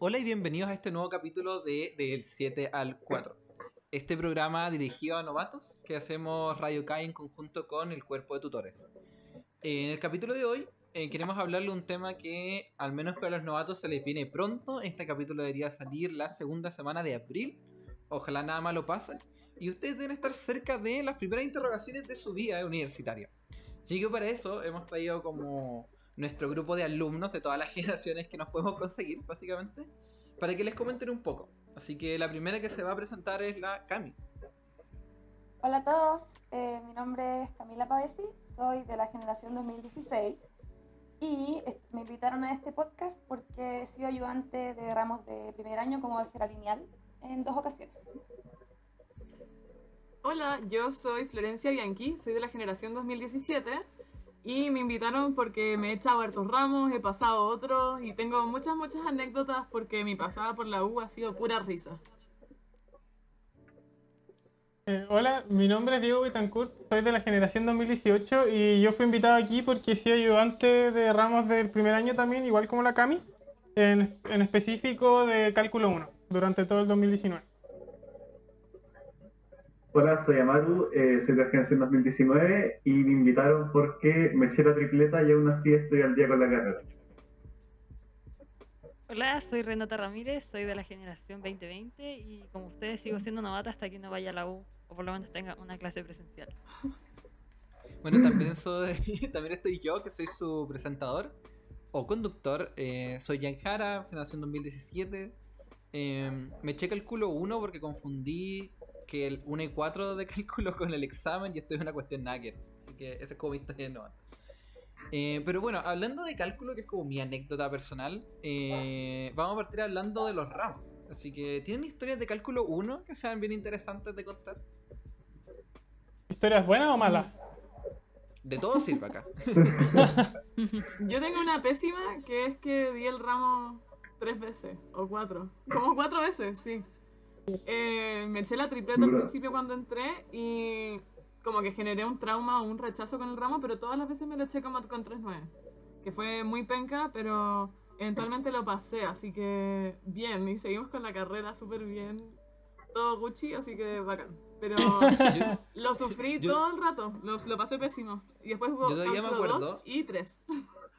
Hola y bienvenidos a este nuevo capítulo de Del 7 al 4. Este programa dirigido a novatos que hacemos Radio Kai en conjunto con el cuerpo de tutores. En el capítulo de hoy eh, queremos hablarle un tema que al menos para los novatos se les viene pronto. Este capítulo debería salir la segunda semana de abril. Ojalá nada malo pase. Y ustedes deben estar cerca de las primeras interrogaciones de su vida universitaria. Así que para eso hemos traído como nuestro grupo de alumnos de todas las generaciones que nos podemos conseguir, básicamente, para que les comenten un poco. Así que la primera que se va a presentar es la Cami. Hola a todos, eh, mi nombre es Camila Pavesi, soy de la generación 2016 y me invitaron a este podcast porque he sido ayudante de ramos de primer año como álgebra lineal en dos ocasiones. Hola, yo soy Florencia Bianchi, soy de la generación 2017 y me invitaron porque me he echado hartos ramos, he pasado otros y tengo muchas, muchas anécdotas porque mi pasada por la U ha sido pura risa. Eh, hola, mi nombre es Diego Betancourt, soy de la generación 2018 y yo fui invitado aquí porque sido ayudante de ramos del primer año también, igual como la Cami, en, en específico de cálculo 1, durante todo el 2019. Hola, soy Amaru, eh, soy de la generación 2019 y me invitaron porque me eché la tripleta y aún así estoy al día con la carrera. Hola, soy Renata Ramírez, soy de la generación 2020 y como ustedes sigo siendo novata hasta que no vaya a la U o por lo menos tenga una clase presencial. Bueno, también soy, también estoy yo que soy su presentador o conductor. Eh, soy Jan Jara, generación 2017. Eh, me eché cálculo 1 porque confundí que el 1 y 4 de cálculo con el examen y esto es una cuestión nugget. Así que esa es como mi historia de eh, pero bueno, hablando de cálculo, que es como mi anécdota personal, eh, vamos a partir hablando de los ramos. Así que, ¿tienen historias de cálculo 1 que sean bien interesantes de contar? ¿Historias buenas o malas? De todo sirve acá. Yo tengo una pésima que es que di el ramo tres veces o cuatro. Como cuatro veces, sí. Eh, me eché la tripleta al principio cuando entré y como que generé un trauma o un rechazo con el ramo, pero todas las veces me lo eché como con 3.9. Que fue muy penca, pero eventualmente lo pasé, así que bien, y seguimos con la carrera súper bien. Todo Gucci, así que bacán. Pero lo sufrí todo el rato, lo, lo pasé pésimo. Y después hubo cálculo 2 y 3.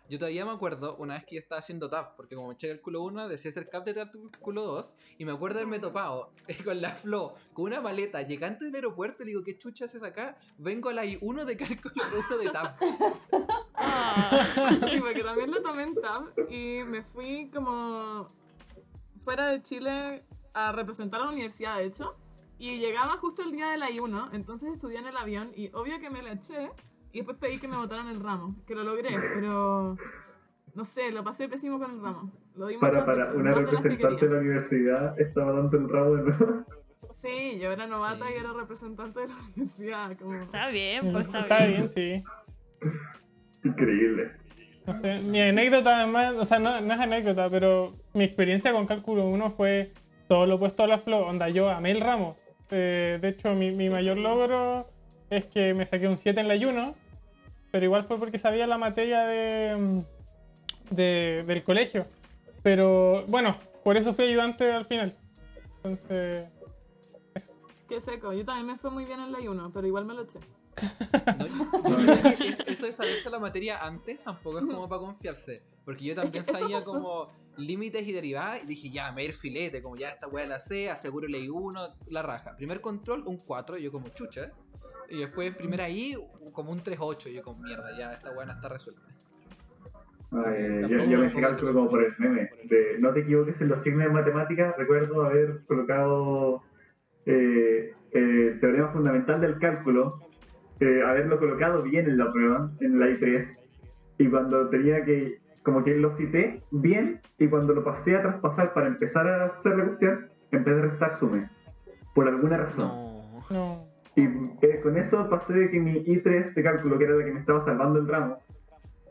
Yo todavía me acuerdo una vez que yo estaba haciendo TAP, porque como eché el culo 1, decía hacer CAP de cálculo 2, y me acuerdo haberme topado con la Flo, con una maleta, llegando del aeropuerto, le digo, ¿qué chucha haces acá? Vengo a la I1 de cálculo 1 de TAP. Sí, porque también lo tomé en TAP, y me fui como fuera de Chile a representar a la universidad, de hecho, y llegaba justo el día de la I1, entonces estudié en el avión, y obvio que me la eché, y después pedí que me botaran el ramo, que lo logré, pero no sé, lo pasé pésimo con el ramo. Lo di para, para una representante de la universidad estaba dando el ramo de nuevo. Sí, yo era novata y era representante de la universidad. Como... Está bien, pues está, está bien. sí. Increíble. No sé, mi anécdota además, o sea, no, no, es anécdota, pero mi experiencia con cálculo 1 fue todo lo opuesto a la flow. Onda, yo amé el ramo. Eh, de hecho, mi, mi mayor logro es que me saqué un 7 en la ayuno, pero igual fue porque sabía la materia de, de, del colegio. Pero bueno, por eso fui ayudante al final. Entonces. Qué seco, yo también me fue muy bien en la ayuno, pero igual me lo eché. eso, de saberse la materia antes tampoco es como para confiarse. Porque yo también sabía como límites y derivadas y dije, ya, me ir filete, como ya esta weá la sé, aseguro ley 1, la raja. Primer control, un 4, yo como chucha. Y después, primera ahí, como un 3-8. Y yo, como mierda, ya esta buena está resuelta. yo, yo, me cálculo como por el meme. De, no te equivoques en los signos de matemáticas. Recuerdo haber colocado eh, el teorema fundamental del cálculo, eh, haberlo colocado bien en la prueba, en la I3. Y cuando tenía que, como que lo cité bien, y cuando lo pasé a traspasar para empezar a hacer la cuestión, empecé a restar sume. Por alguna razón. No. no. Y eh, con eso pasé de que mi I3 de cálculo, que era la que me estaba salvando el ramo,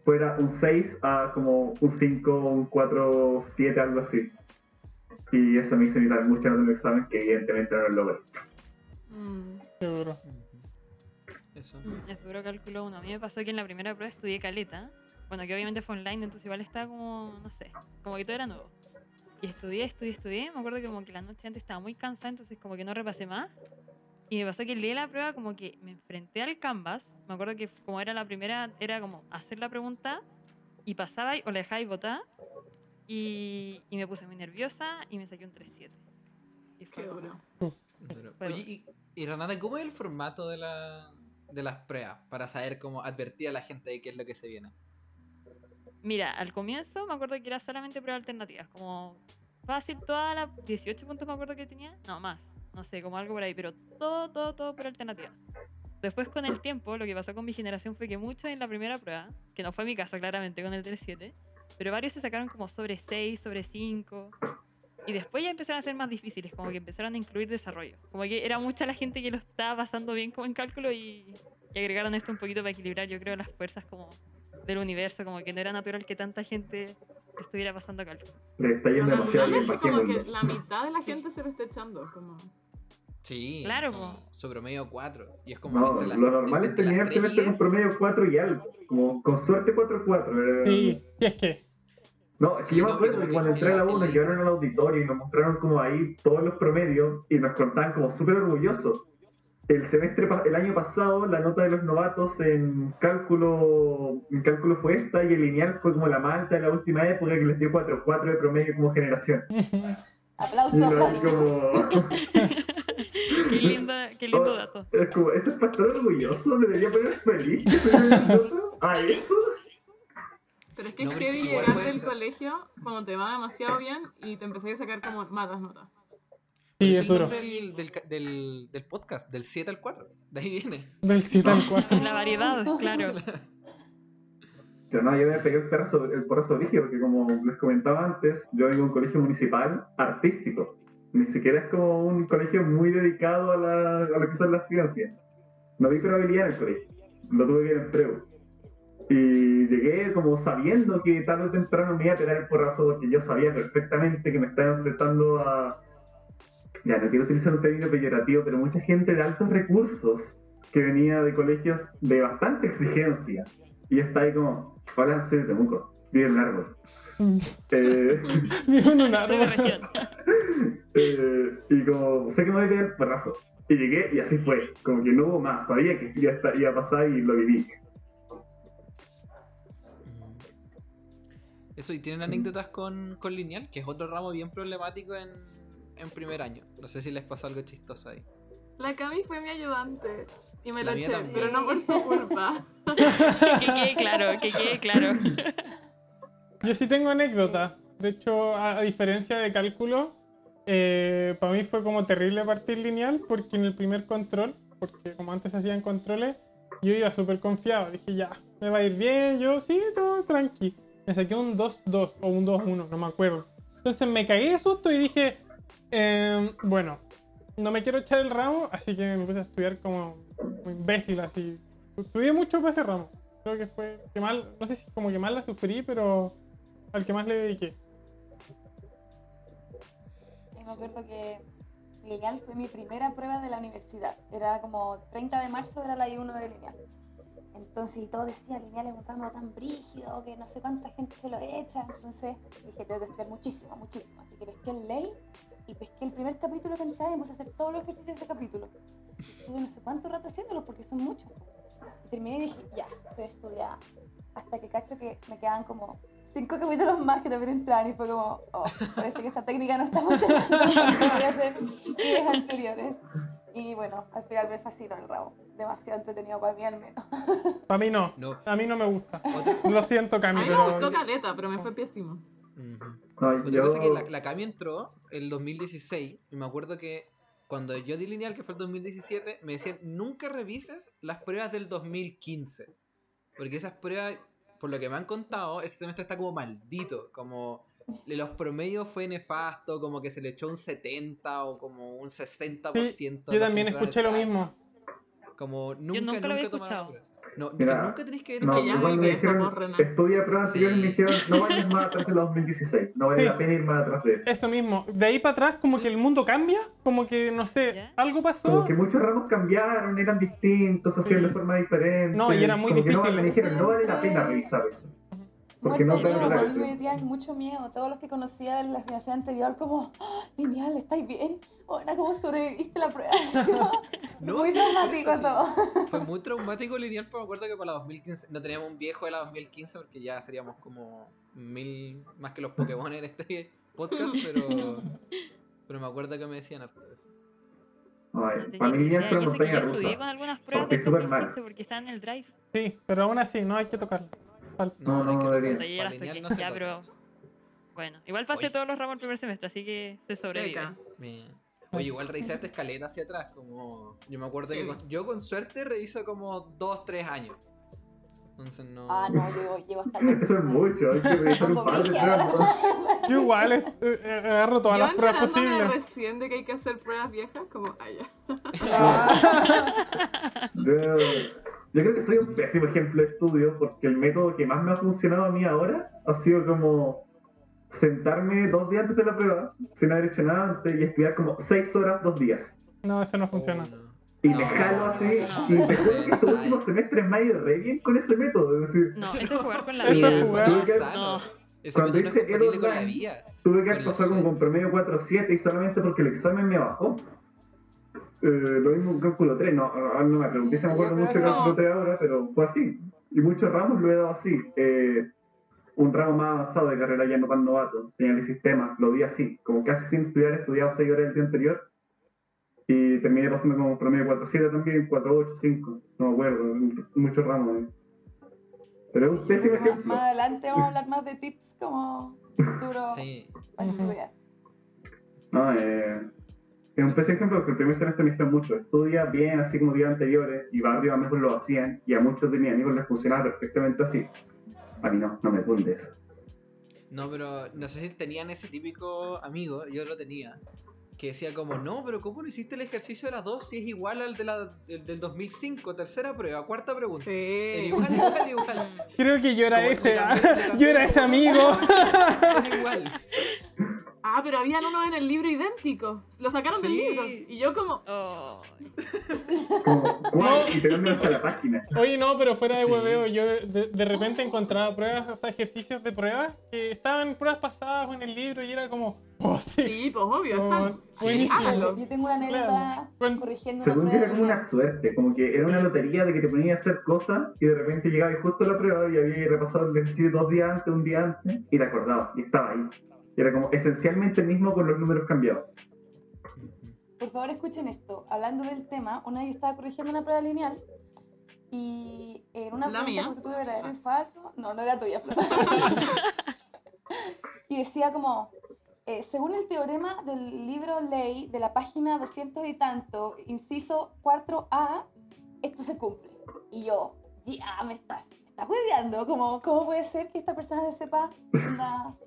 fuera un 6 a como un 5, un 4, 7, algo así. Y eso me hizo evitar mucho en el examen, que evidentemente no lo logré. Mm. Seguro. Eso. Mm, es duro cálculo 1. A mí me pasó que en la primera prueba estudié caleta. Bueno, que obviamente fue online, entonces igual estaba como, no sé, como que todo era nuevo. Y estudié, estudié, estudié. Me acuerdo que como que la noche antes estaba muy cansada, entonces como que no repasé más. Y me pasó que leí la prueba como que me enfrenté al canvas. Me acuerdo que como era la primera, era como hacer la pregunta y pasaba y- o la dejaba y votar. Y, y me puse muy nerviosa y me saqué un 3-7. Y fue Qué duro. Oye, y, y Renata, ¿cómo es el formato de, la, de las pruebas? Para saber cómo advertir a la gente de qué es lo que se viene. Mira, al comienzo me acuerdo que era solamente pruebas alternativas, como fácil, todas las 18 puntos me acuerdo que tenía, no más, no sé, como algo por ahí, pero todo, todo, todo por alternativa. Después con el tiempo, lo que pasó con mi generación fue que muchos en la primera prueba, que no fue mi caso claramente con el 3-7, pero varios se sacaron como sobre 6, sobre 5, y después ya empezaron a ser más difíciles, como que empezaron a incluir desarrollo. Como que era mucha la gente que lo estaba pasando bien como en cálculo y, y agregaron esto un poquito para equilibrar, yo creo, las fuerzas como del universo, como que no era natural que tanta gente estuviera pasando cálculo. Le está yendo demasiado bien, es que como que la mitad de la gente se lo está echando. Como... Sí, Claro, como su promedio 4. Y es como No, las- lo normal es terminar semestre con promedio 4 y algo. Como con suerte 4-4. eh. Sí, sí es que. No, es que Sí, yo me acuerdo que cuando en entré a la U en nos llevaron al auditorio y nos mostraron como ahí todos los promedios y nos contaban como súper orgullosos. El semestre, el año pasado, la nota de los novatos en cálculo, en cálculo fue esta y el lineal fue como la más alta de la última época que les dio 4-4 de promedio como generación. Aplauso, aplauso. como, qué, linda, qué lindo Oh. dato. es como, eso es para estar orgulloso, me debería poner feliz que soy a eso. Pero es que No, es heavy llegar del ser. colegio cuando te va demasiado bien y te empecé a sacar como malas notas. Sí, es es el duro. nombre del, del, ca- del, del podcast, del 7 al 4. De ahí viene. Del 7 al 4. La variedad, claro. Pero no, yo me pegué el, perrazo, el porrazo origen porque como les comentaba antes, yo vengo de un colegio municipal artístico. Ni siquiera es como un colegio muy dedicado a, la, a lo que son las ciencias. No vi probabilidad en el colegio. Lo tuve que ir en preu. Y llegué como sabiendo que tarde o temprano me iba a pegar el porrazo porque yo sabía perfectamente que me estaba enfrentando a... Ya, no quiero utilizar un término peyorativo, pero mucha gente de altos recursos que venía de colegios de bastante exigencia. Y está ahí como, hola, soy de Temuco, vive en un árbol. Eh, eh, y como, sé que me voy a pegar el porrazo. Y llegué y así fue, como que no hubo más, sabía que iba a, estar- iba a pasar y lo viví. Eso, y tienen anécdotas con, con Lineal, que es otro ramo bien problemático en, en primer año. No sé si les pasó algo chistoso ahí. La Cami fue mi ayudante y me La eché, también. pero no por su culpa. que quede claro, que quede claro. Yo sí tengo anécdotas. De hecho, a, a diferencia de cálculo, eh, para mí fue como terrible partir lineal porque en el primer control, porque como antes hacían controles, yo iba súper confiado. Dije, ya, me va a ir bien, yo sí, todo tranqui. Me saqué un 2-2 o un 2-1, no me acuerdo. Entonces me cagué de susto y dije, em, bueno, no me quiero echar el ramo, así que me puse a estudiar como imbécil, así. Estudié mucho para ese ramo. Creo que fue que mal, no sé si como que mal la sufrí, pero al que más le dediqué. Me acuerdo que lineal fue mi primera prueba de la universidad. Era como 30 de marzo, era la I1 de lineal. Entonces, y todo decía, lineal es un ramo tan brígido que no sé cuánta gente se lo echa. Entonces dije, tengo que estudiar muchísimo, muchísimo. Así que pesqué el ley y pesqué el primer capítulo que entraba y puse a hacer todos los ejercicios de ese capítulo. Estuve no sé cuánto rato haciéndolo porque son muchos. Terminé y dije, ya, estoy estudiando. Hasta que cacho que me quedaban como cinco capítulos más que también entraban y fue como, oh, parece que esta técnica no está funcionando. voy a hacer anteriores. Y bueno, al final me fascinó el ramo. Demasiado entretenido para mí al menos. Para mí no. No. A mí no me gusta. Otra- Lo siento, A Cami, mí me pero... gustó caleta, pero me fue pésimo. Ujú. No, Otra yo, cosa que la, la Cami entró el 2016 y me acuerdo que cuando yo di lineal, que fue el 2017, me decían nunca revises las pruebas del 2015. Porque esas pruebas, por lo que me han contado, ese semestre está como maldito. Como de los promedios fue nefasto, como que se le echó un 70 o como un 60%. de los Sí, yo también escuché lo mismo. Como nunca, nunca lo había tomaron escuchado. No, Mira, nunca tenéis que ver no, que ya me dijeron, estudia pruebas anteriores y me Sí. dijeron, no vayas más atrás de la 2016, no vale Sí. la pena ir más atrás de eso. Eso mismo. De ahí para atrás, como Sí. que el mundo cambia. Como que, no sé, ¿Ya? algo pasó. Como que muchos ramos cambiaron, eran distintos, hacían Sí. de forma diferente. No, y era muy como que no, difícil. me dijeron, no vale la pena revisar eso. Porque no muerto te miedo, a mí me metían mucho miedo. Todos los que conocía de la generación anterior, como, "Ah, lineal, ¿estáis bien? Ahora, ¿cómo sobreviviste la prueba? No, Muy sí, traumático sí. todo. Fue muy traumático lineal, pero me acuerdo que para la 2015 no teníamos un viejo de la 2015 porque ya seríamos como mil más que los Pokémon en este podcast, pero, pero me acuerdo que me decían harto de eso. No Ay, para mí Lineal fue montaña algunas pruebas mal. 2015 porque estaba en el drive. Sí, pero aún así, no hay que tocarlo. Falta. No, no, hay que No, las lineal toqué. no ya, pero. Bueno, igual pasé Oye. todos los ramos el primer semestre, así que se sobrevive. Oye, igual revisé esta escaleta hacia atrás, como... Yo me acuerdo que Sí. con- yo con suerte reviso como 2, 3 años. Entonces no... Ah, no, yo llego hasta el Eso es mucho, hay que revisar un par de. Yo igual eh, eh, agarro todas Yo las pruebas posibles. recién de que hay que hacer pruebas viejas, como, ah, ya. Yo, creo que soy un pésimo ejemplo de estudio porque el método que más me ha funcionado a mí ahora ha sido como sentarme dos días antes de la prueba, sin haber hecho nada antes, y estudiar como seis horas dos días. No, eso no Oh, funciona. no. Y No, me jalo no, así, no, y no. juro que estos últimos semestres me ha ido re bien con ese método. Es decir, No, eso es jugar con la Eso vida. es jugar. No, Tuve que- sano. No. Ese Cuando no hice compatible con la Aeroline, vida. tuve que Con haber pasado como con promedio 4.7 y solamente porque el examen me bajó. Eh, lo mismo en cálculo 3, no, no me pregunté si me acuerdo Sí, mucho de cálculo no. 3 ahora, pero fue así. Y muchos ramos lo he dado así. Eh, un ramo más avanzado de carrera ya no tan novato, señal y sistemas, lo di así, como casi sin estudiar, he estudiado 6 horas el día anterior y terminé pasando como promedio 4.7 también, 4.8, 5, no me acuerdo, muchos ramos. eh. Pero es un pésimo Más, ejemplo. más adelante vamos a hablar más de tips como duro Sí. para estudiar. No, eh, es un pésimo ejemplo porque el primer semestre me dijeron mucho. Estudia bien, así como días anteriores, y varios amigos lo hacían, y a muchos de mis amigos les funcionaba perfectamente así. A mí no, no me eso. No, pero no sé si tenían ese típico amigo, yo lo tenía, que decía como, no, pero ¿cómo no hiciste el ejercicio de las dos si es igual al de la, del, del 2005? Tercera prueba, cuarta pregunta. Sí. igual, igual, igual. Creo que yo era Como le ese, cambié- ah, le cambié yo era ese amigo. Era igual. Ah, pero habían uno en el libro idéntico. Lo sacaron del Sí. libro. Y yo como, Oh, Como. Y te cambian hasta la página. Oye, no, pero fuera de Sí. hueveo, yo de, de- repente encontraba pruebas, o sea, ejercicios de pruebas que estaban en pruebas pasadas o en el libro y era como, oh, sí. sí, pues obvio, No, están. Sí. háganlo. Yo tengo una anécdota Claro. Bueno, corrigiendo Según yo prueba. era como una suerte, como que era una lotería de que te ponías a hacer cosas y de repente llegaba justo a la prueba y había repasado el ejercicio dos días antes, un día antes, y te acordabas, y estaba ahí. Y era como esencialmente el mismo con los números cambiados. Por favor, escuchen esto. Hablando del tema, una vez yo estaba corrigiendo una prueba lineal y en una ¿La pregunta mía? porque tuve verdadero y falso. No, no era tuya, y decía como, eh, según el teorema del libro ley de la página 200 y tanto, inciso 4A, esto se cumple. Y yo, ya me estás, me estás hueveando. Como, ¿Cómo puede ser que esta persona se sepa onda,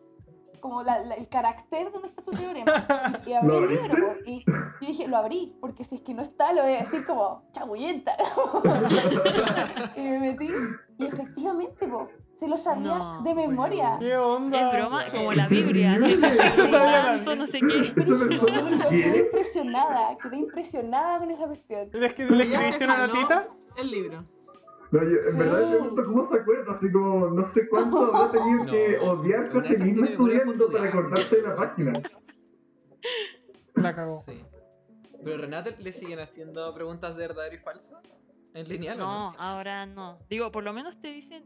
como la- la- el carácter donde está su teorema? Y, y abrí ¿Lo el libro y yo dije, lo abrí, porque si es que no está, lo voy a decir como chabullenta. y me metí y efectivamente, po, se lo sabía No, de memoria. ¿Qué onda? es broma, como la Biblia, tanto, no sé qué. Suena yo quedé impresionada, quedé impresionada con esa cuestión. ¿Es que le escribiste una notita? el libro. No, yo, en Sí. verdad me pregunto cómo se acuerda, así como no sé cuánto habrá tenido No. que odiarse a sí mismo estudiando para acordarse de la página. La cagó. Sí. Pero Renata le siguen haciendo preguntas de verdadero y falso en lineal o No, no? ahora no. Digo, por lo menos te dicen.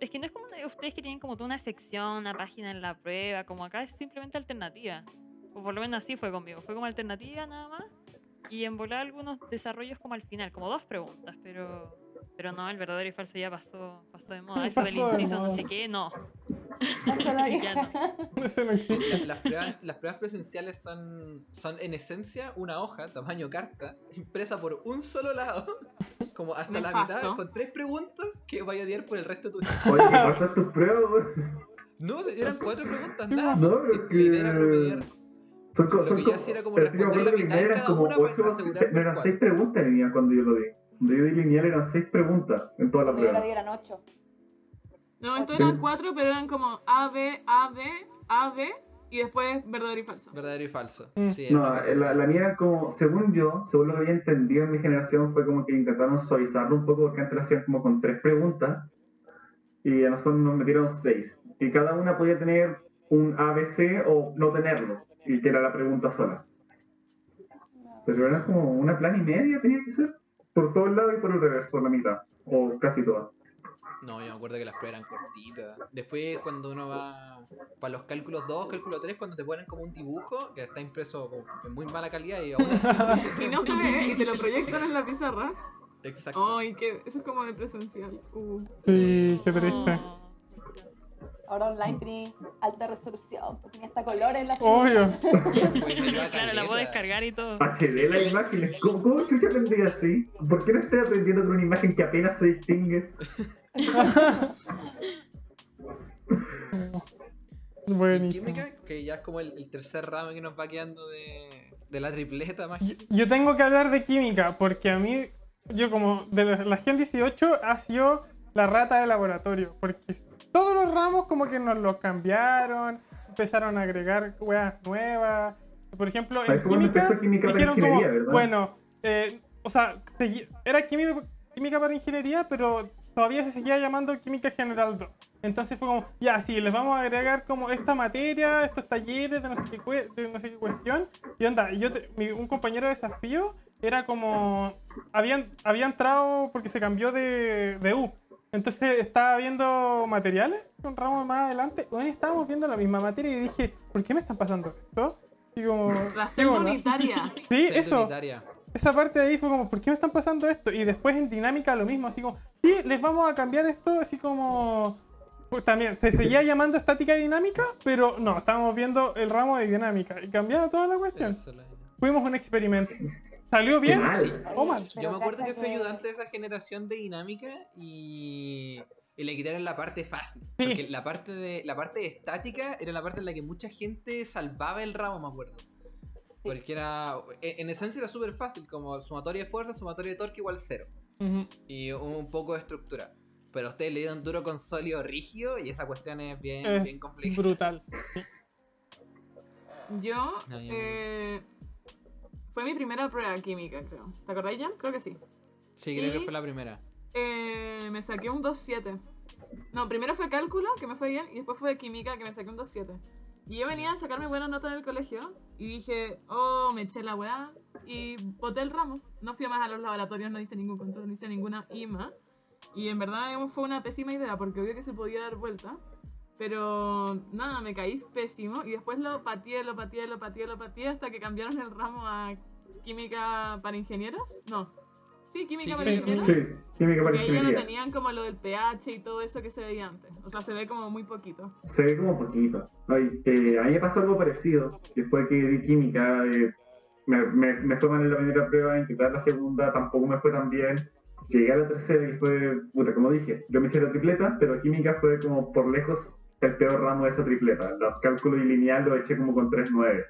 Es que no es como de ustedes que tienen como toda una sección, una página en la prueba, como acá es simplemente alternativa. O por lo menos así fue conmigo. Fue como alternativa nada más. Y en volar algunos desarrollos como al final, como dos preguntas, pero. Pero no, el verdadero y falso ya pasó, pasó de moda. Eso del inciso, no sé qué, no. Ya las, pruebas, las pruebas presenciales son, son en esencia una hoja, tamaño carta, impresa por un solo lado, como hasta la Nefasto. mitad, con tres preguntas que vaya a odiar por el resto de tu vida. Oye, ¿qué pasas tus pruebas, güey? No, eran cuatro preguntas, nada. No, pero La idea era promediar. que... Son, Lo son que yo como- hacía era como responder la que mitad de cada como una para asegurar no eran seis preguntas cuando yo lo di. Yo di lineal eran seis preguntas en toda la la prueba. di eran ocho. No, esto Sí. eran cuatro, pero eran como A, B, A, B, A, B y después verdadero y falso. Verdadero y falso. Mm. Sí, No, la, la mía era como, según yo, según lo que había entendido en mi generación, fue como que intentaron suavizarlo un poco porque antes lo hacían como con tres preguntas. y a nosotros nos metieron seis. Y cada una podía tener un ABC o no tenerlo, y que era la pregunta sola. Pero era como una plan y media, tenía que ser, por todos lados y por el reverso, la mitad, o casi todas. No, yo me acuerdo que las pruebas eran cortitas. Después, cuando uno va para los cálculos 2, cálculo 3, cuando te ponen como un dibujo que está impreso en muy mala calidad y aún así. Y no se ve, y te lo proyectan en la pizarra. Exacto. Ay, que eso es como de presencial. Uh. Sí, qué triste. Oh, Ahora online tiene alta resolución, pues tiene hasta colores en la Obvio. Claro, la puedo descargar y todo. HD la imagen, ¿cómo, cómo chucha aprendí así? ¿Por qué no estoy aprendiendo con una imagen que apenas se distingue? En Buenísimo. química, que ya es como el, el tercer ramo que nos va quedando de, de la tripleta Yo, mágica. yo tengo que hablar de química porque a mí, yo como de la, la Gen 18 ha sido la rata de laboratorio. Porque todos los ramos como que nos los cambiaron, empezaron a agregar weas nuevas. Por ejemplo, en química química para dijeron como, bueno, eh, o sea, era química, química para ingeniería, pero todavía se seguía llamando química general 2. Entonces fue como, ya, sí, les vamos a agregar como esta materia, estos talleres de no sé qué, de no sé qué cuestión. Y onda, yo te- mi- un compañero de desafío era como, había, había entrado porque se cambió de, de U. Entonces estaba viendo materiales, un ramo más adelante, bueno, estábamos viendo la misma materia y dije, ¿por qué me están pasando esto? Y como, La ¿qué celda unitaria. Sí, eso unitaria. esa parte de ahí fue como, ¿por qué me están pasando esto? Y después en dinámica lo mismo, así como, sí, les vamos a cambiar esto, así como... Pues también, se seguía llamando estática y dinámica, pero no, estábamos viendo el ramo de dinámica y cambiaba toda la cuestión. Fuimos un experimento. ¿Salió bien? Qué mal. Sí. Oh, mal. Yo me acuerdo que fui ayudante de esa generación de dinámica y, y le quitaron la parte fácil. Sí. Porque la parte de la parte de estática era la parte en la que mucha gente salvaba el ramo, me acuerdo. Porque era. En, en esencia era súper fácil, como sumatoria de fuerza, sumatoria de torque igual cero. Ujú. Y un poco de estructura. Pero ustedes le dieron duro con sólido rígido y esa cuestión es bien, Es bien complicada. Brutal. Yo, No, yo no. eh, fue mi primera prueba química, creo. ¿Te acordáis, Jan? Creo que sí. Sí, creo que fue la primera. Eh, me saqué un 2.7. No, primero fue cálculo, que me fue bien, y después fue química, que me saqué un 2.7. Y yo venía a sacarme buenas notas en el colegio, y dije, oh, me eché la weá, y boté el ramo. No fui más a los laboratorios, no hice ningún control, no hice ninguna IMA. Y en verdad fue una pésima idea, porque obvio que se podía dar vuelta. Pero nada, me caí pésimo, y después lo pateé, lo pateé, lo pateé, lo pateé, hasta que cambiaron el ramo a química para ingenieros. No. Sí, química Sí, para ingenieros. Sí, química para ahí ya no tenían como lo del pH y todo eso que se veía antes. O sea, se ve como muy poquito. Se ve como poquito. Ay, eh, a mí me pasó algo parecido, que fue que di química, eh, me, me, me fue mal en la primera prueba, intentar la segunda tampoco me fue tan bien. Llegué a la tercera y fue, puta, como dije, yo me hice la tripleta, pero química fue como por lejos el peor ramo de esa tripleta. Los cálculos y lineal lo eché como con 3.9.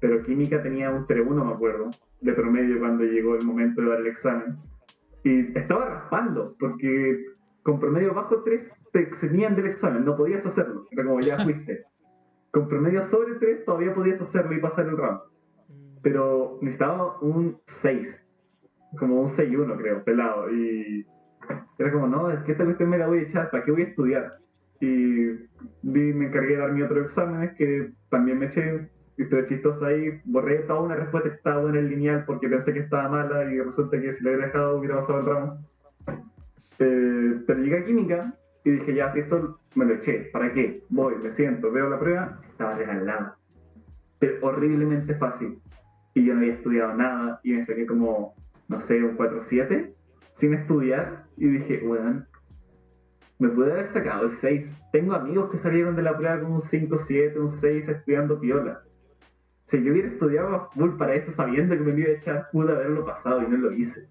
Pero química tenía un 3.1, me acuerdo, de promedio cuando llegó el momento de dar el examen. Y estaba raspando, porque con promedio bajo 3 te eximían del examen, no podías hacerlo. Era como ya fuiste. Con promedio sobre 3 todavía podías hacerlo y pasar el ramo. Mm. Pero necesitaba un 6. Como un 6-1 creo, pelado. Y era como, no, es que esta cuestión me la voy a echar, ¿para qué voy a estudiar? Y me encargué de dar mi otro exámenes que también me eché. Historia chistosa ahí, borré toda una respuesta que estaba buena en lineal porque pensé que estaba mala y resulta que si la hubiera dejado hubiera pasado el ramo. Eh, pero llegué a química y dije, ya, si esto me lo eché, ¿para qué? Voy, me siento, veo la prueba, estaba regalado. Pero horriblemente fácil. Y yo no había estudiado nada y me saqué como, no sé, un 4-7 sin estudiar y dije, bueno, me pude haber sacado el 6. Tengo amigos que salieron de la prueba con un 5-7, un 6 estudiando piola. Si yo hubiera estudiado a full para eso sabiendo que me iba a echar, pude haberlo pasado y no lo hice.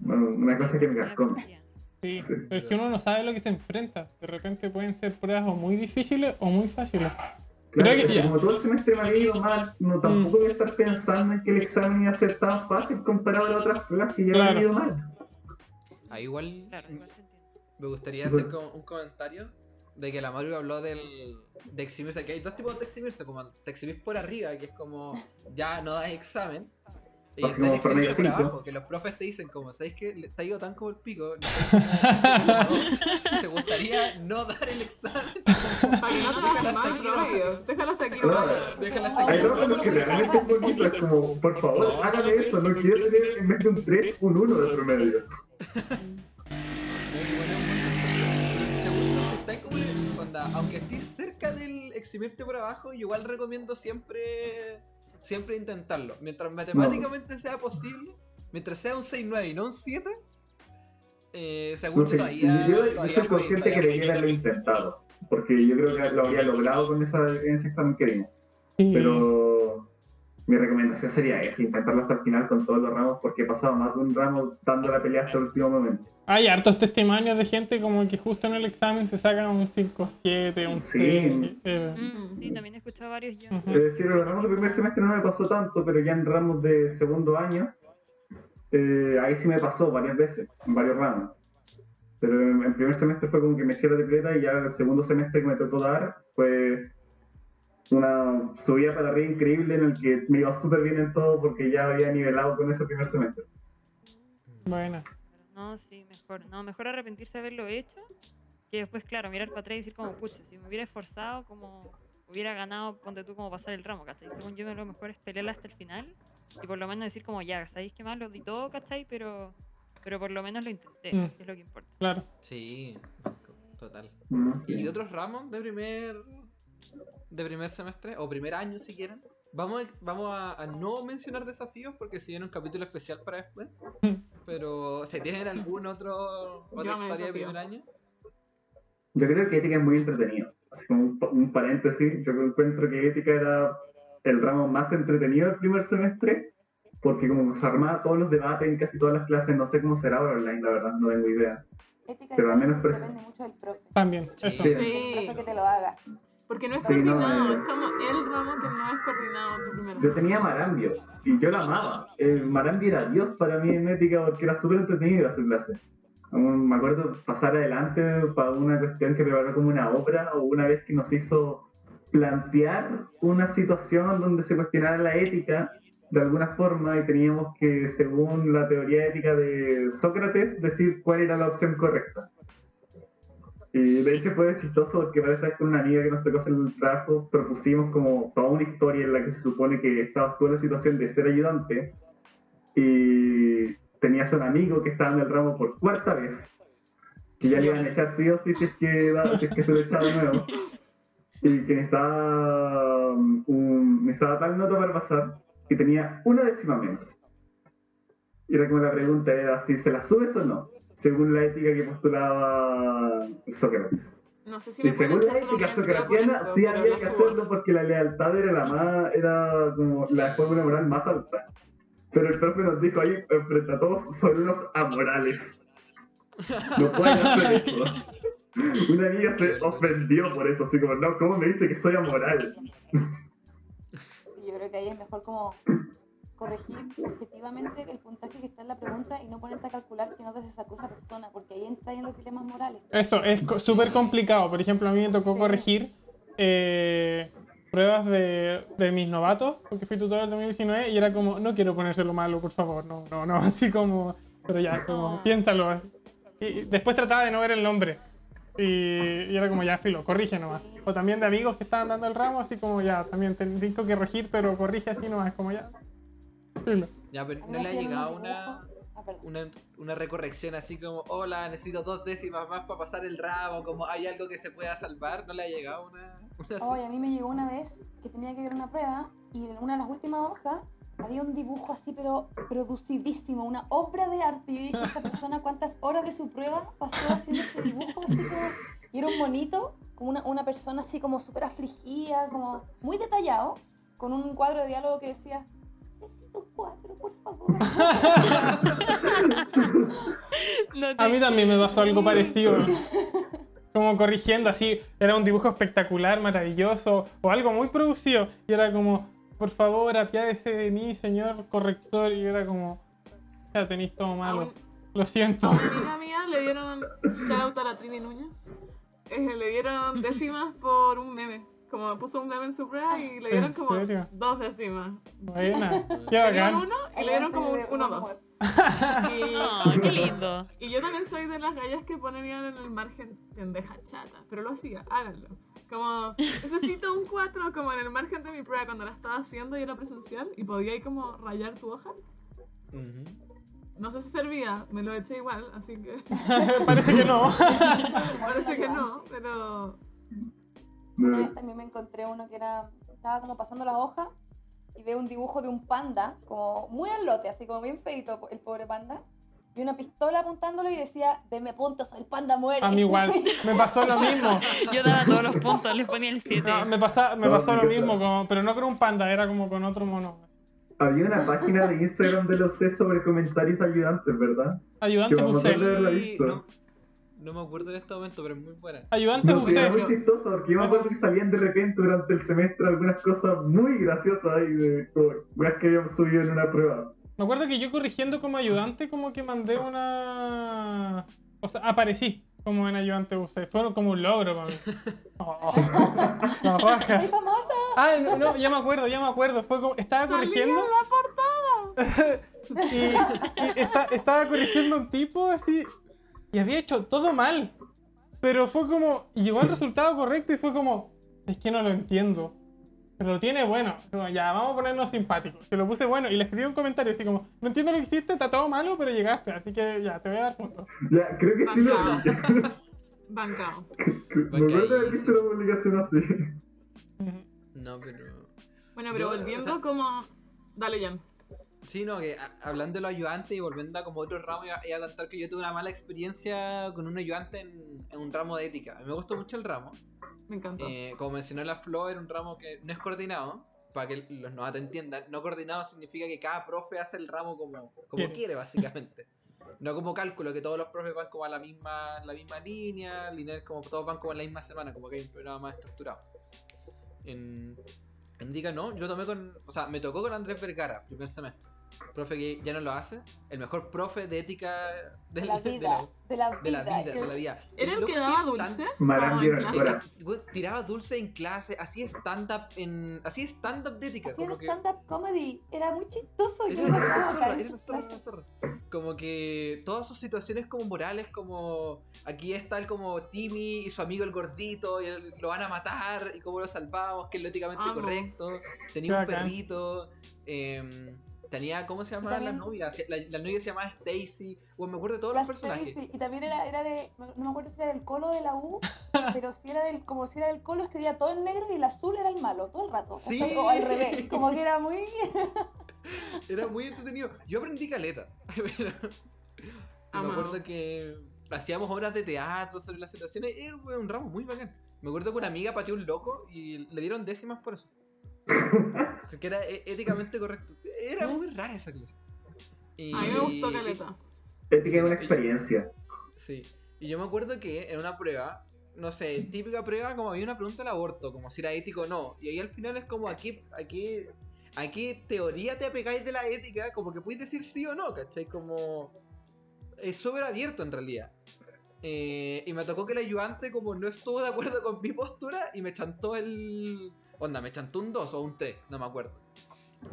Bueno, una cosa que me cascó. Sí, Sí. pero es que uno no sabe lo que se enfrenta. De repente pueden ser pruebas o muy difíciles o muy fáciles. Claro, Creo que porque ya. como todo el semestre me había ido mal, no tampoco voy a estar pensando en que el examen iba a ser tan fácil comparado a otras pruebas que ya me había ido mal. Ah, igual Claro, igual se entiende. me gustaría hacer como un comentario de que la Mario habló del, de eximirse, que hay dos tipos de eximirse, como te eximís por arriba, que es como ya no das examen, Y está el por promedio abajo, que los profes te dicen como, ¿sabéis que le- te ha ido tan como el pico? un 7,2. ¿Te gustaría no dar el examen? Para que no te Déjalo el aquí, promedio. Déjalo hasta aquí. Claro. Déjala hasta Hay aquí. no lo que realmente salvar. bonito, es como, por favor, No, hágame eso, no quiero tener en vez de un 3, un 1 de promedio. No, un aunque estés cerca del eximirte por abajo, yo igual recomiendo siempre siempre intentarlo. Mientras matemáticamente sea posible, mientras sea un 6-9 y no un 7, eh, según No yo sé, todavía. yo, yo todavía soy voy- consciente que todavía debería haberlo intentado, porque yo creo que lo habría logrado con esa, en ese examen que dimos. Sí. Pero mi recomendación sería esa, intentarlo hasta el final con todos los ramos, porque he pasado más de un ramo dando la pelea hasta el último momento. Hay hartos testimonios de gente como que justo en el examen se sacan un 5-7, un Sí. 6. eh, Mm, sí, también he escuchado varios yo. ujú. Es decir, en los ramos de primer semestre no me pasó tanto, pero ya en ramos de segundo año, eh, ahí sí me pasó varias veces, en varios ramos. Pero en, en primer semestre fue como que me eché la tripleta y ya el segundo semestre que me tocó dar fue una subida para arriba increíble en el que me iba súper bien en todo porque ya había nivelado con ese primer semestre. Bueno. No, sí, mejor. No, mejor arrepentirse de haberlo hecho que después, claro, mirar para atrás y decir como, pucha, si me hubiera esforzado, como hubiera ganado, ponte tú como pasar el ramo, ¿cachai? Según yo, lo mejor es pelearla hasta el final y por lo menos decir como, ya, ¿sabéis qué más? Lo di todo, ¿cachai? Pero, pero por lo menos lo intenté, Mm. que es lo que importa. Claro. Sí, total. Mm, ¿Y de otros ramos de primer de primer semestre o primer año si quieren? Vamos a, vamos a, a no mencionar desafíos porque si viene un capítulo especial para después. Pero ¿se tienen algún otro otra historia de primer año? Yo creo que ética es muy entretenido. Así como un, pa- un paréntesis, yo encuentro que ética era el ramo más entretenido del primer semestre, porque como se armaba todos los debates en casi todas las clases, no sé cómo será ahora online, la verdad, no tengo idea. Ética Pero al menos depende mucho del profe. También. Sí. Sí. El profe que te lo haga. Porque no es Sí, no, coordinado, eh. es como el ramo que no es coordinado tu primer Yo tenía Marambio, y yo la amaba. El Marambio era Dios para mí en ética, porque era súper entretenido su clase. Me acuerdo pasar adelante para una cuestión que preparó como una obra, o una vez que nos hizo plantear una situación donde se cuestionara la ética de alguna forma y teníamos que, según la teoría ética de Sócrates, decir cuál era la opción correcta. Y de hecho fue chistoso porque parece que una amiga que nos tocó hacer el trabajo propusimos como toda una historia en la que se supone que estabas tú en la situación de ser ayudante y tenías un amigo que estaba en el ramo por cuarta vez que ya le iban a echar sí o sí si es que, si es que se lo echaba de nuevo y que necesitaba, um, un, necesitaba tal nota para pasar que tenía una décima menos. Y era como la pregunta era si se la subes o no, según la ética que postulaba Sócrates. No sé si Y me pueden según la ética socratiana esto, sí había que hacerlo porque la lealtad era la más, era como la fórmula moral más alta. Pero el profe nos dijo ahí, frente a todos, son unos amorales. No pueden hacer eso. Una amiga se ofendió por eso, así como, no, ¿cómo me dice que soy amoral? Yo creo que ahí es mejor como corregir objetivamente el puntaje que está en la pregunta y no ponerte a calcular que no te sacó esa persona, porque ahí entra en los dilemas morales. Eso es súper complicado. Por ejemplo, a mí me tocó Sí. corregir eh, pruebas de, de mis novatos, porque fui tutor del 2019, y era como, no quiero ponérselo malo, por favor, no, no, no, así como, pero ya, como, No. piénsalo. Y después trataba de no ver el nombre. Y, y era como, ya, filo, corrige nomás. Sí. O también de amigos que estaban dando el ramo, así como, ya, también te- tengo que corregir, pero corrige así nomás, como, ya. Ya, pero A mí ¿no me le ha llegado una, Ah, una, una recorrección así como, hola, necesito dos décimas más para pasar el ramo, como hay algo que se pueda salvar? ¿No le ha llegado una, una? Oye, a mí me llegó una vez que tenía que ver una prueba y en una de las últimas hojas había un dibujo así, pero producidísimo, una obra de arte. Yo dije, esta persona, ¿cuántas horas de su prueba pasó haciendo este dibujo? Así como, y era un bonito, como una, una persona así como súper afligida, como muy detallado, con un cuadro de diálogo que decía, por favor. No te- A mí también me pasó algo parecido. Como corrigiendo así, era un dibujo espectacular, maravilloso, o algo muy producido. Y era como, por favor, apiádese de mí, señor corrector. Y era como, ya tenéis todo malo. Lo siento. a una amiga mía le dieron, shout out a la Trini Núñez, eh, le dieron décimas por un meme. Como puso un meme en su prueba y le dieron ¿En como serio? dos décimas. Buena. Qué bacán. un uno y le dieron como un uno dos. Y, Oh, qué lindo. y yo también soy de las gallas que ponían en el margen pendeja chata, pero lo hacía, háganlo. Como, necesito un 4 como en el margen de mi prueba cuando la estaba haciendo y era presencial y podía ir como rayar tu hoja. Ujú. No sé si servía, me lo eché igual, así que Parece que no. parece que no, pero Una vez también me encontré uno que era, estaba como pasando las hojas y veo un dibujo de un panda, como muy al lote, así como bien feito el pobre panda, y una pistola apuntándolo y decía, deme puntos o el panda muere. A mí igual. Me pasó lo mismo. Yo daba todos los puntos, les ponía el 7. No, me, pasa, me No, pasó lo mismo, con- pero no con un panda, era como con otro mono. Había una página de Instagram de los C sobre comentarios ayudantes, ¿verdad? Ayudante Yo me usted. acuerdo de haberla Sí, visto. no, no me acuerdo en este momento, pero es muy buena. Ayudante No, era usted. muy chistoso, porque yo me acuerdo que salían de repente durante el semestre algunas cosas muy graciosas ahí de weas que habíamos subido en una prueba. Me acuerdo que yo corrigiendo como ayudante, como que mandé una. O sea, aparecí como en ayudante usted. Fue como un logro para mí. Oh, la raja. ¡Ay, famosa! Ah, no, no, ya me acuerdo, ya me acuerdo. Fue como, estaba corrigiendo la portada. y, y esta- estaba corrigiendo un tipo así y había hecho todo mal. Pero fue como, y llegó al resultado correcto y fue como, es que no lo entiendo. Pero lo tiene bueno. Como, ya, vamos a ponernos simpáticos. Se lo puse bueno y le escribí un comentario así como, no entiendo lo que hiciste, está todo malo, pero llegaste. Así que ya, te voy a dar puntos. Ya, creo que sí lo. Me acuerdo de haber visto una publicación así. No, pero. Bueno, pero Yo, o volviendo sea- como... Dale, Jan. Sí, no, que a- hablando de los ayudantes y volviendo a como otro ramo, iba, iba a contar que yo tuve una mala experiencia con un ayudante en, en un ramo de ética. A mí me gustó mucho el ramo. Me encantó. Eh, como mencionó la Flo, era un ramo que no es coordinado. Para que los novatos entiendan, no coordinado significa que cada profe hace el ramo como, como Quiere. quiere, básicamente. No como cálculo, que todos los profes van como a la misma, la misma línea, lineal, como todos van como en la misma semana, como que hay un programa más estructurado. En, en Dica no, yo lo tomé con, o sea, me tocó con Andrés Vergara, primer semestre. Profe que ya no lo hace, el mejor profe de ética de, De la de vida, la, de la de la vida, que- de la vida. ¿Era el que daba tan- dulce? Güey, tiraba dulce en clase, hacía stand-up en. Hacía stand-up de ética. Hacía Como que, stand-up comedy, era muy chistoso. era pasaba zorra, zorra. Como que todas sus situaciones como morales, como aquí está el como Timmy y su amigo el gordito, y él- lo van a matar, y cómo lo salvamos, que es lo éticamente Amo. correcto. Tenía un perrito. em, tenía, ¿cómo se llamaban las también- novias? La, la novia se llamaba Stacy. Bueno, me acuerdo de todos Las los personajes. Y también era, era de, no me acuerdo si era del colo de la U, pero si era del, como si era del colo, escribía todo en negro y el azul era el malo, todo el rato. Sí. O al revés, como que era muy... Era muy entretenido. Yo aprendí caleta. me acuerdo que hacíamos obras de teatro sobre las situaciones. Era un ramo muy bacán. Me acuerdo que una amiga pateó un loco y le dieron décimas por eso. Que era e- éticamente correcto. Era muy rara esa clase. Y- A mí me gustó Caleta. Ética es una experiencia. Sí. Y yo me acuerdo que en una prueba, no sé, típica prueba, como había una pregunta del aborto, como si era ético o no. Y ahí al final es como, ¿a qué, a qué, a qué teoría te apegáis de la ética? Como que podéis decir sí o no, ¿cachai? Como. Es súper abierto en realidad. Eh, y me tocó que el ayudante, como no estuvo de acuerdo con mi postura, y me chantó el. Onda, me chantó un 2 o un 3, no me acuerdo.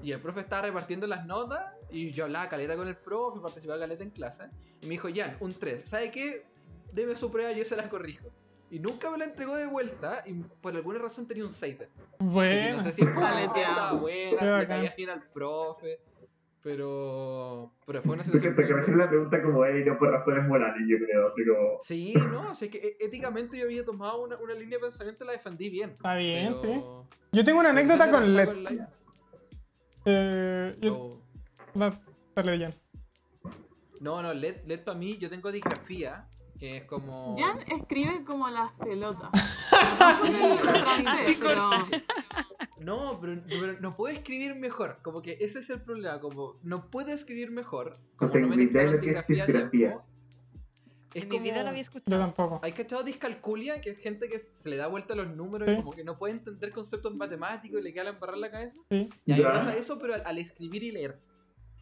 Y el profe estaba repartiendo las notas, y yo hablaba caleta con el profe, participaba caleta en clase. Y me dijo, Jan, un 3. ¿Sabe qué? Deme su prueba y yo se la corrijo. Y nunca me la entregó de vuelta y por alguna razón tenía un 6. Así que Bueno, no sé si estaba buena, si le caía bien al profe. Pero, pero fue una Porque situación. te muy imagino la pregunta como él y no por razones morales, yo creo. Así como. Sí, no, o sea, que e- éticamente yo había tomado una, una línea de pensamiento y la defendí bien. está bien, sí. pero... Yo tengo una anécdota con LED. la- Eh, yo- Oh. da- dale, Jan. No, no, LED, LED para mí, yo tengo disgrafía, que es como... Jan escribe como las pelotas. Sí, pero- No, pero, pero no puedo escribir mejor. Como que ese es el problema. Como no puedo escribir mejor. Como no me tiempo. Es En como... mi vida lo había Yo escuchado. tampoco. ¿Hay cachado discalculia? Que es gente que se le da vuelta a los números Sí. y como que no puede entender conceptos matemáticos y le queda la embarrar la cabeza. Sí. Y a mí pasa eso, pero al, al escribir y leer.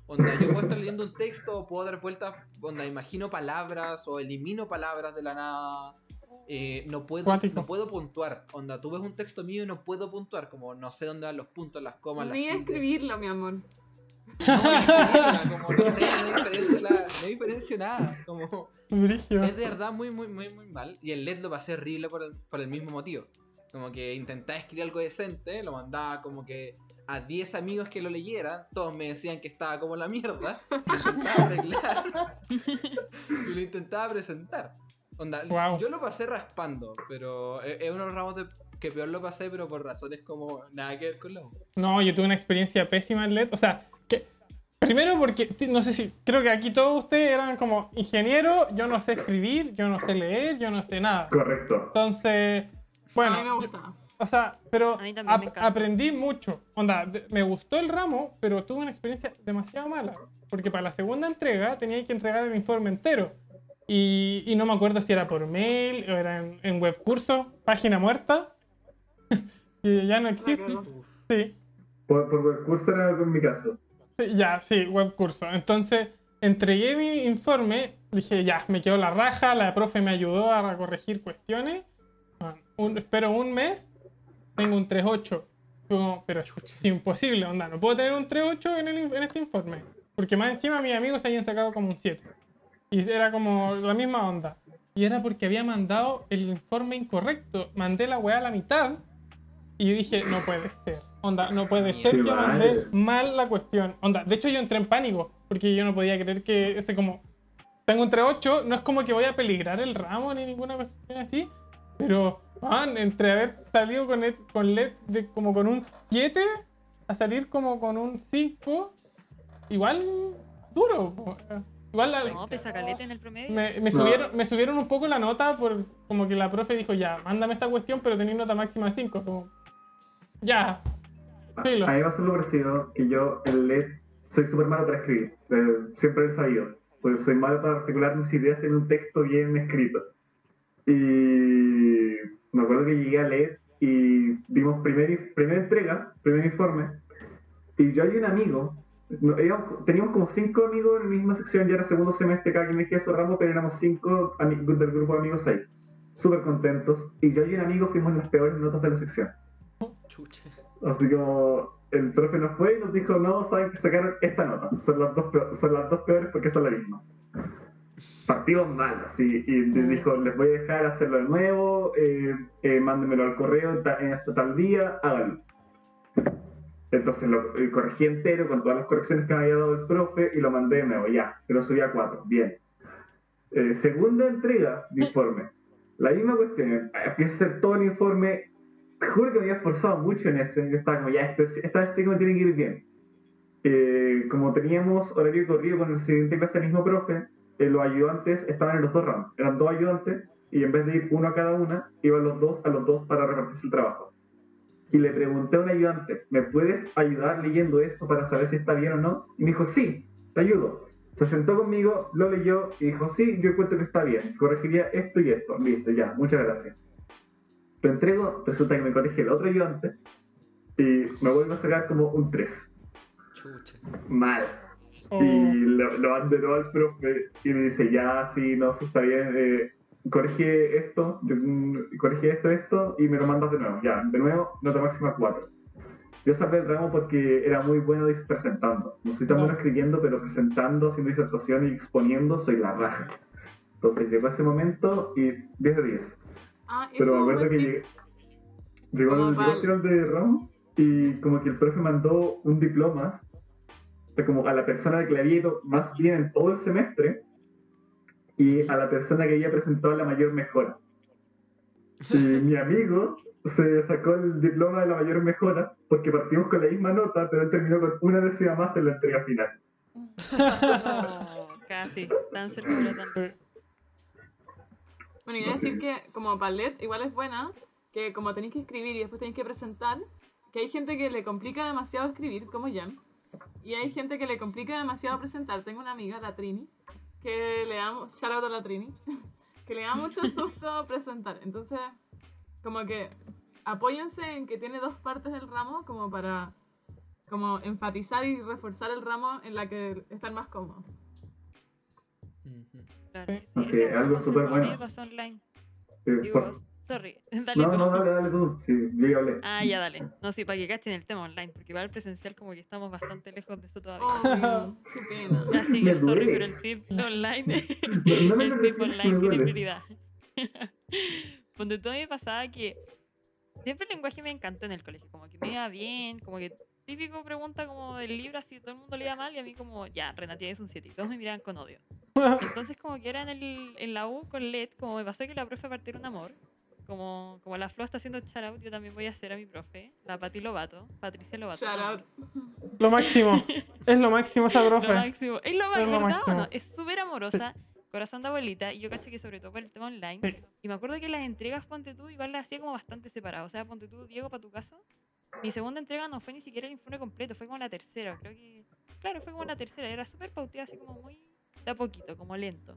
Onda, yo puedo estar leyendo un texto, puedo dar vueltas, onda, imagino palabras o elimino palabras de la nada. eh, no, puedo, no puedo puntuar. Onda, tú ves un texto mío y no puedo puntuar, como no sé dónde van los puntos, las comas, las Ni tildes. escribirlo, mi amor. No, como no sé, no diferencio, la- no diferencio nada. Como, es de verdad muy, muy, muy, muy mal. Y el LED lo pasé horrible por el, por el mismo motivo. Como que intentaba escribir algo decente, lo mandaba como que a 10 amigos que lo leyeran, todos me decían que estaba como la mierda. Lo intentaba arreglar. y lo intentaba presentar. Onda, Guau. yo lo pasé raspando, pero es es uno de los ramos de, que peor lo pasé, pero por razones como nada que ver con la U. No, yo tuve una experiencia pésima en LED. O sea, que primero porque no sé si creo que aquí todos ustedes eran como ingeniero, yo no sé escribir, yo no sé leer, yo no sé nada. Correcto. Entonces, a mí me bueno, gusta. O sea, pero ap- aprendí mucho. Onda, me gustó el ramo, pero tuve una experiencia demasiado mala, porque para la segunda entrega tenía que entregar el informe entero. Y, y no me acuerdo si era por mail o era en, en web curso, página muerta. que ya no existe. Sí. Por, por el curso era algo en mi caso. Sí, ya, sí, web curso. Entonces, entregué mi informe, dije, ya, me quedó la raja, la profe me ayudó a corregir cuestiones. Ah, un- espero un mes, tengo un 3.8. Como, pero es imposible, onda, no puedo tener un 3.8 en, el, en este informe. Porque más encima mis amigos se habían sacado como un 7. Y era como la misma onda. Y era porque había mandado el informe incorrecto. Mandé la weá a la mitad. Y yo dije, no puede ser. Onda, no puede ser que mandé mal la cuestión. Onda, de hecho yo entré en pánico. Porque yo no podía creer que ese como... Tengo un 3.8, no es como que voy a peligrar el ramo ni ninguna cuestión así. Pero, man, entre haber salido con, el- con LED de como con un 7 a salir como con un 5, igual duro. Igual la- No, pesa caleta en el promedio. me, me No. subieron, me subieron un poco la nota por como que la profe dijo, ya, mándame esta cuestión, pero tenéis nota máxima 5. Como, ya, filo. A mí me pasó lo parecido, que yo en LED soy súper malo para escribir. eh, siempre lo he sabido. Soy, soy malo para articular mis ideas en un texto bien escrito. Y me acuerdo que llegué a LED y dimos primer, primera entrega, primer informe. Y yo y un amigo, teníamos como cinco amigos en la misma sección, ya era segundo semestre, cada quien elegía su ramo, pero éramos cinco del grupo de amigos ahí. Súper contentos. Y yo y un amigo fuimos las peores notas de la sección. Chucha. Así como el profe nos fue y nos dijo, no, saben que sacaron esta nota. Son las dos, peor- son las dos peores porque son la misma. Partimos mal, así. Y les dijo, les voy a dejar hacerlo de nuevo, eh, eh, mándenmelo al correo ta- en hasta tal día, háganlo. Entonces lo eh, corregí entero con todas las correcciones que me había dado el profe y lo mandé de nuevo, ya. Pero subí a cuatro, bien. Eh, segunda entrega de informe. La misma cuestión, empiezo a hacer todo el informe te juro que me había esforzado mucho en ese. Yo estaba como, ya, este- esta vez sí que me tiene que ir bien. Eh, como teníamos horario corrido con el siguiente clase del mismo profe, eh, los ayudantes estaban en los dos ramos. Eran dos ayudantes y en vez de ir uno a cada una, iban los dos a los dos para repartirse el trabajo. Y le pregunté a un ayudante, ¿me puedes ayudar leyendo esto para saber si está bien o no? Y me dijo, sí, te ayudo. Se sentó conmigo, lo leyó y dijo, sí, yo encuentro que está bien. Corregiría esto y esto. Listo, ya, muchas gracias. Lo entrego, resulta que me corrige el otro ayudante y me vuelve a sacar como un 3. Chucha. Mal. Y lo, lo abandonó al profe y me dice, ya, sí, no, sí está bien, eh, corrige esto, yo, mm, corrige esto, esto, y me lo mandas de nuevo. Ya, de nuevo, nota máxima 4. Yo salvé el ramo porque era muy bueno presentando. No soy tan No. bueno escribiendo, pero presentando, haciendo disertación y exponiendo, soy la raja. Entonces llegó ese momento y 10 de 10. Ah, Pero eso me acuerdo que llegué, llegó, pa'l- final de ramo y como que el profe mandó un diploma como a la persona que le había ido más bien en todo el semestre y a la persona que había presentado la mayor mejora. Y mi amigo se sacó el diploma de la mayor mejora porque partimos con la misma nota, pero él terminó con una décima más en la entrega final. Casi. Tan cerca pero tan. Bueno, iba a decir que como Palet igual es buena, que como tenéis que escribir y después tenéis que presentar, que hay gente que le complica demasiado escribir, como Jan, y hay gente que le complica demasiado presentar. Tengo una amiga, la Trini, que le da, shout out a la Trini, que le da mucho susto presentar. Entonces, como que apóyense en que tiene dos partes del ramo como para como enfatizar y reforzar el ramo en la que están más cómodos. Claro. Así, algo súper bueno. pasó online. Digo, por- sorry, dale No, tú. no, dale, dale tú. Sí, yo ya hablé. Ah, ya dale. No, sí, para que cachen el tema online, porque igual presencial como que estamos bastante lejos de eso todavía. Obvio, qué pena. Así que sorry, pero el tip online, No, no el tip online tiene prioridad. Donde todo me pasaba que siempre el lenguaje me encantó en el colegio, como que me iba bien, como que típico pregunta como del libro, así todo el mundo le iba mal y a mí como, ya, Renativa es un 7 y todos me miraban con odio. Entonces como que era en, el, en la U con LED, como me pasó que la profe partió un amor, como, como la Flo está haciendo shout out, yo también voy a hacer a mi profe, la Pati Lobato, Patricia Lobato. Shout out. Lo máximo. Es lo máximo esa Lo profe. máximo. Es lo Es máximo, lo. Es súper amorosa, corazón de abuelita, y yo cacho que sobre todo por el tema online. Sí. Y me acuerdo que las entregas, ponte tú, igual las hacía como bastante separadas. O sea, ponte tú, Diego, para tu caso. Mi segunda entrega no fue ni siquiera el informe completo, fue como la tercera. Creo que. Claro, fue como la tercera. Era súper pauteada, así como muy. de a poquito, como lento.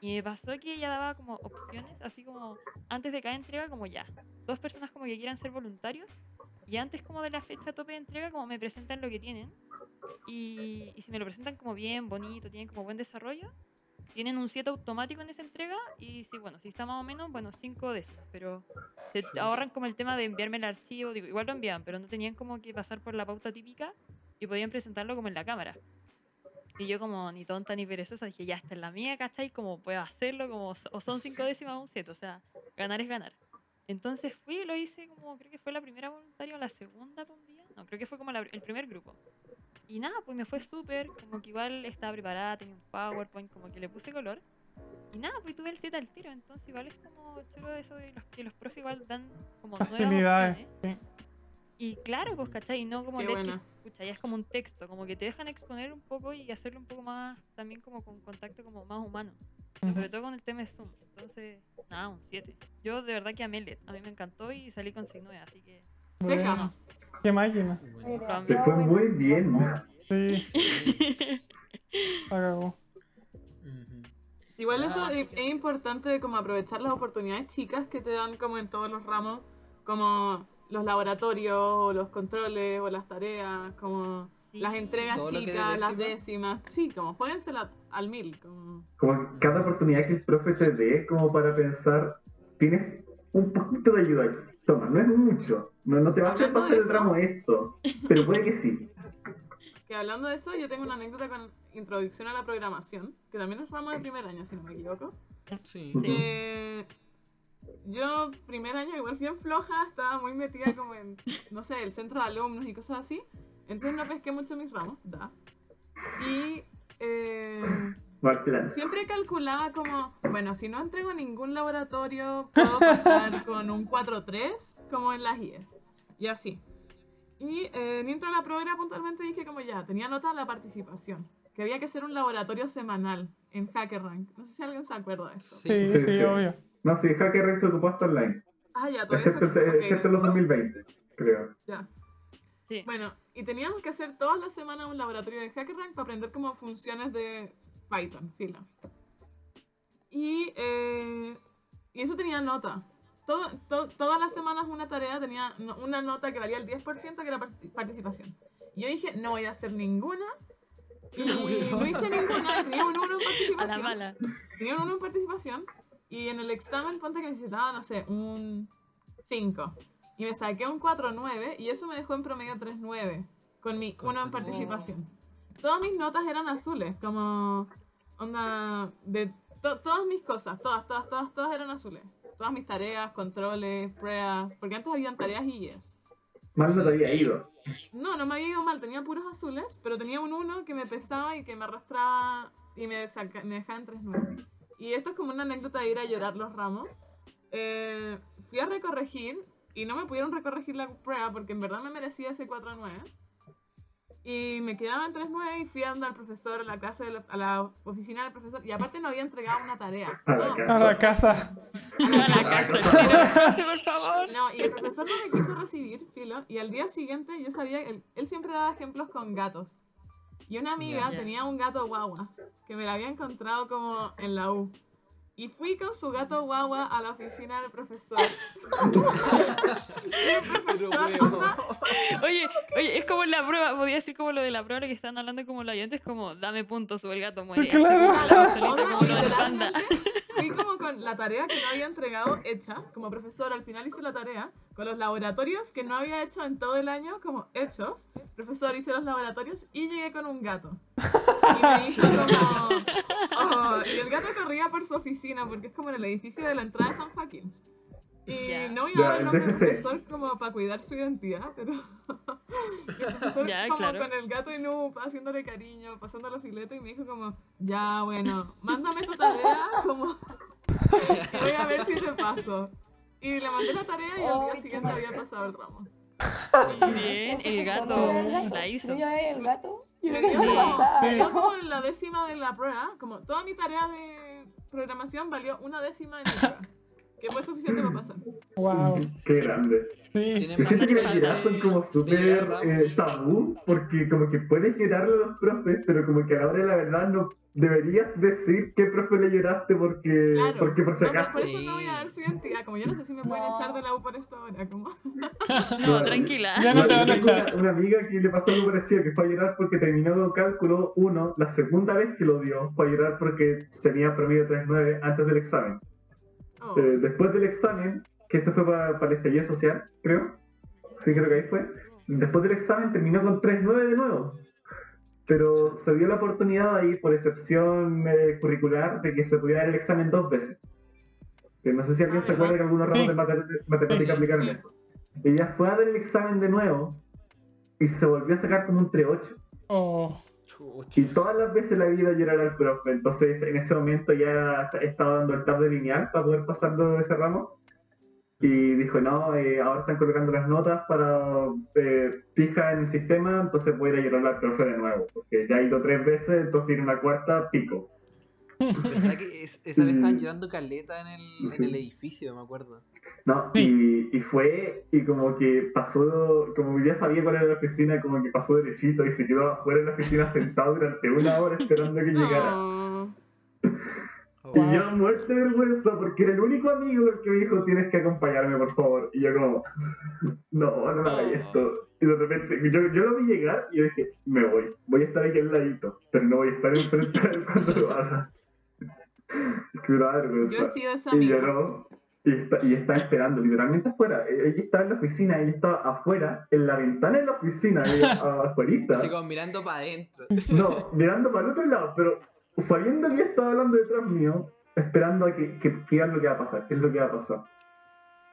Y me pasó que ella daba como opciones, así como antes de cada entrega, como ya. Dos personas como que quieran ser voluntarios. Y antes como de la fecha tope de entrega, como me presentan lo que tienen. Y, y si me lo presentan como bien, bonito, tienen como buen desarrollo, tienen un 7 automático en esa entrega. Y si, bueno, si está más o menos, bueno, 5 décimas. Pero se ahorran como el tema de enviarme el archivo. Digo, igual lo enviaban, pero no tenían como que pasar por la pauta típica y podían presentarlo como en la cámara. Y yo como ni tonta ni perezosa dije, ya, esta es la mía, ¿cachai? Como puedo hacerlo, como, o son 5 décimas o un 7, o sea, ganar es ganar. Entonces fui y lo hice como, creo que fue la primera voluntaria o la segunda por un día. No, creo que fue como la- el primer grupo. Y nada, pues me fue súper, como que igual estaba preparada, tenía un PowerPoint, como que le puse color. Y nada, pues tuve el 7 al tiro, entonces igual es como chulo eso de los que los profes igual dan como nuevas. Sí. Y claro, pues, ¿cachai? Y no como leer que, escucha, ya es como un texto, como que te dejan exponer un poco y hacerlo un poco más, también como con contacto como más humano. Sobre todo con el tema de Zoom. Entonces, nada, un 7. Yo de verdad que amé LED. A mí me encantó y salí con 6 así que... Seca. Bueno, Qué máquina. Demasiado fue muy bien. Demasiado. Sí. Ujú. Igual eso es, es importante como aprovechar las oportunidades chicas que te dan como en todos los ramos, como los laboratorios o los controles o las tareas, como Sí. las entregas Todo que chicas, las décima. décimas. Sí, como jueguensela al mil. Como... Como cada oportunidad que el profe te dé, como para pensar, tienes un poquito de ayuda aquí. Toma, no es mucho. No, no te va a hacer pasar el eso- ramo esto. Pero puede que sí. Que hablando de eso, yo tengo una anécdota con introducción a la programación, que también es ramo de primer año, si no me equivoco. Sí. Sí. Yo, primer año, igual bien floja, estaba muy metida como en, no sé, el centro de alumnos y cosas así. Entonces no pesqué mucho mis ramos, da. Y eh, siempre calculaba como, bueno, si no entrego ningún laboratorio, puedo pasar con un 4-3, como en las IES. Y así. Y eh, en intro a la programa puntualmente dije como ya, tenía nota de la participación. Que había que hacer un laboratorio semanal en HackerRank. No sé si alguien se acuerda de eso. Sí, sí, sí. obvio. No, sí, Hacker Rex se ocupó hasta online. Ah, ya, todavía se Excepto, ok. excepto los 2020, creo. Ya. Sí. Bueno, y teníamos que hacer todas las semanas un laboratorio de HackerRank para aprender como funciones de Python, fila. Y, eh, y eso tenía nota. Todo, to- todas las semanas una tarea tenía una nota que valía el 10% que era parti- participación. Y yo dije, no voy a hacer ninguna. Y no hice ninguna, tenía un 1 en A la participación. mala. Tenía un 1 en participación y en el examen ponte que necesitaba, no sé, un 5. Y me saqué un 4.9 y eso me dejó en promedio 3.9 con mi 1 en participación. Todas mis notas eran azules, como onda de to- todas mis cosas, todas, todas, todas, todas eran azules. Todas mis tareas, controles, pruebas, porque antes habían tareas y yes. Mal no te había ido. No, no me había ido mal, tenía puros azules, pero tenía un 1 que me pesaba y que me arrastraba y me, me dejaba en 3.9. Y esto es como una anécdota de ir a llorar los ramos. Eh, fui a recorregir y no me pudieron recorregir la prueba porque en verdad me merecía ese 4.9. Y me quedaba en 3.9 y fui a andar al profesor, a la clase, de la- a la oficina del profesor. Y aparte no había entregado una tarea. A la No, casa. A la casa. a la A la casa. cárcel, por favor. No, y el profesor no me quiso recibir, filo, y al día siguiente yo sabía, él, él siempre daba ejemplos con gatos. Y una amiga Ya. tenía un gato guagua, que me la había encontrado como en la U. Y fui con su gato guagua a la oficina del profesor. el profesor, onda, Oye, oye, es como la prueba, podía decir como lo de la prueba lo que están hablando como la oyente, es como dame puntos o el gato muere. Claro. Así como solita, como fui como con la tarea que no había entregado hecha, como profesor, al final hice la tarea, con los laboratorios que no había hecho en todo el año, como hechos. Profesor, hice los laboratorios y llegué con un gato. Y me dijo como... oh, y el gato corría por su oficina, porque es como en el edificio de la entrada de San Joaquín. Y Ya. no voy a nombre del DFC. profesor como para cuidar su identidad, pero... el profesor Ya, como claro. con el gato y no haciéndole cariño, pasando los filetes y me dijo como, ya bueno, mándame tu tarea como... voy a ver si te paso. Y le mandé la tarea y al día siguiente había pasado el ramo. Muy bien, el gato la hizo. ¿Pero ya es el gato? Yo creo que me dio como en la décima de la prueba, como toda mi tarea de programación valió una décima de mi prueba. Que fue suficiente para pasar. Wow. Qué grande. Sí. Yo siento que las miradas son como súper eh, tabú, porque como que puedes llorarle a los profes, pero como que a la hora de la verdad no deberías decir qué profe le lloraste porque, Claro. porque por si No, pero acaso. por eso no voy a dar su identidad. Como yo no sé si me pueden No. echar de la U por esto ahora. Como... No, tranquila. Ya no te van a tengo echar. una, una amiga que le pasó algo parecido, que fue a llorar porque terminó con cálculo 1, la segunda vez que lo dio, fue a llorar porque tenía promedio 3.9 antes del examen. Oh. Eh, después del examen, que esto fue para, para el estallido social, creo, sí creo que ahí fue, después del examen terminó con 3.9 de nuevo. Pero se dio la oportunidad ahí, por excepción eh, curricular, de que se pudiera dar el examen dos veces. Que no sé si alguien Ah, se acuerda que algunos ramos de mate- matemática aplicaron sí. eso. Ella fue a dar el examen de nuevo y se volvió a sacar como un 3.8. Oh. Chucha. Y todas las veces la vida llorar al profe. Entonces en ese momento ya estaba dando el tab de lineal para poder pasarlo de ese ramo. Y dijo, no, eh, ahora están colocando las notas para eh, fija en el sistema, entonces voy a ir a llorar al profe de nuevo. Porque ya he ido tres veces, entonces ir una cuarta, pico. ¿Verdad que es- esa vez estaban Mm. llorando caleta en el, en Sí. el edificio, me acuerdo? No, Sí. y, y fue, y como que pasó, como que ya sabía cuál era la oficina, como que pasó derechito y se quedó afuera de la oficina sentado durante una hora esperando que llegara. Oh, Y yo muerte de vergüenza porque era el único amigo el que me dijo tienes que acompañarme por favor. Y yo como, no, no me hagas esto. Y de repente, yo, yo lo vi llegar y yo dije, me voy, voy a estar aquí al ladito, pero no voy a estar enfrente de él cuando lo haga. Es que me da vergüenza. Yo he sido esa Y amiga. lloró y está, y está esperando, literalmente afuera. E- Ella estaba en la oficina, ella estaba afuera, en la ventana de la oficina, afuera. Así como mirando para adentro. No, mirando para el otro lado, pero sabiendo que ella estaba hablando detrás mío, esperando a que, que, que lo que va a pasar, qué es lo que va a pasar.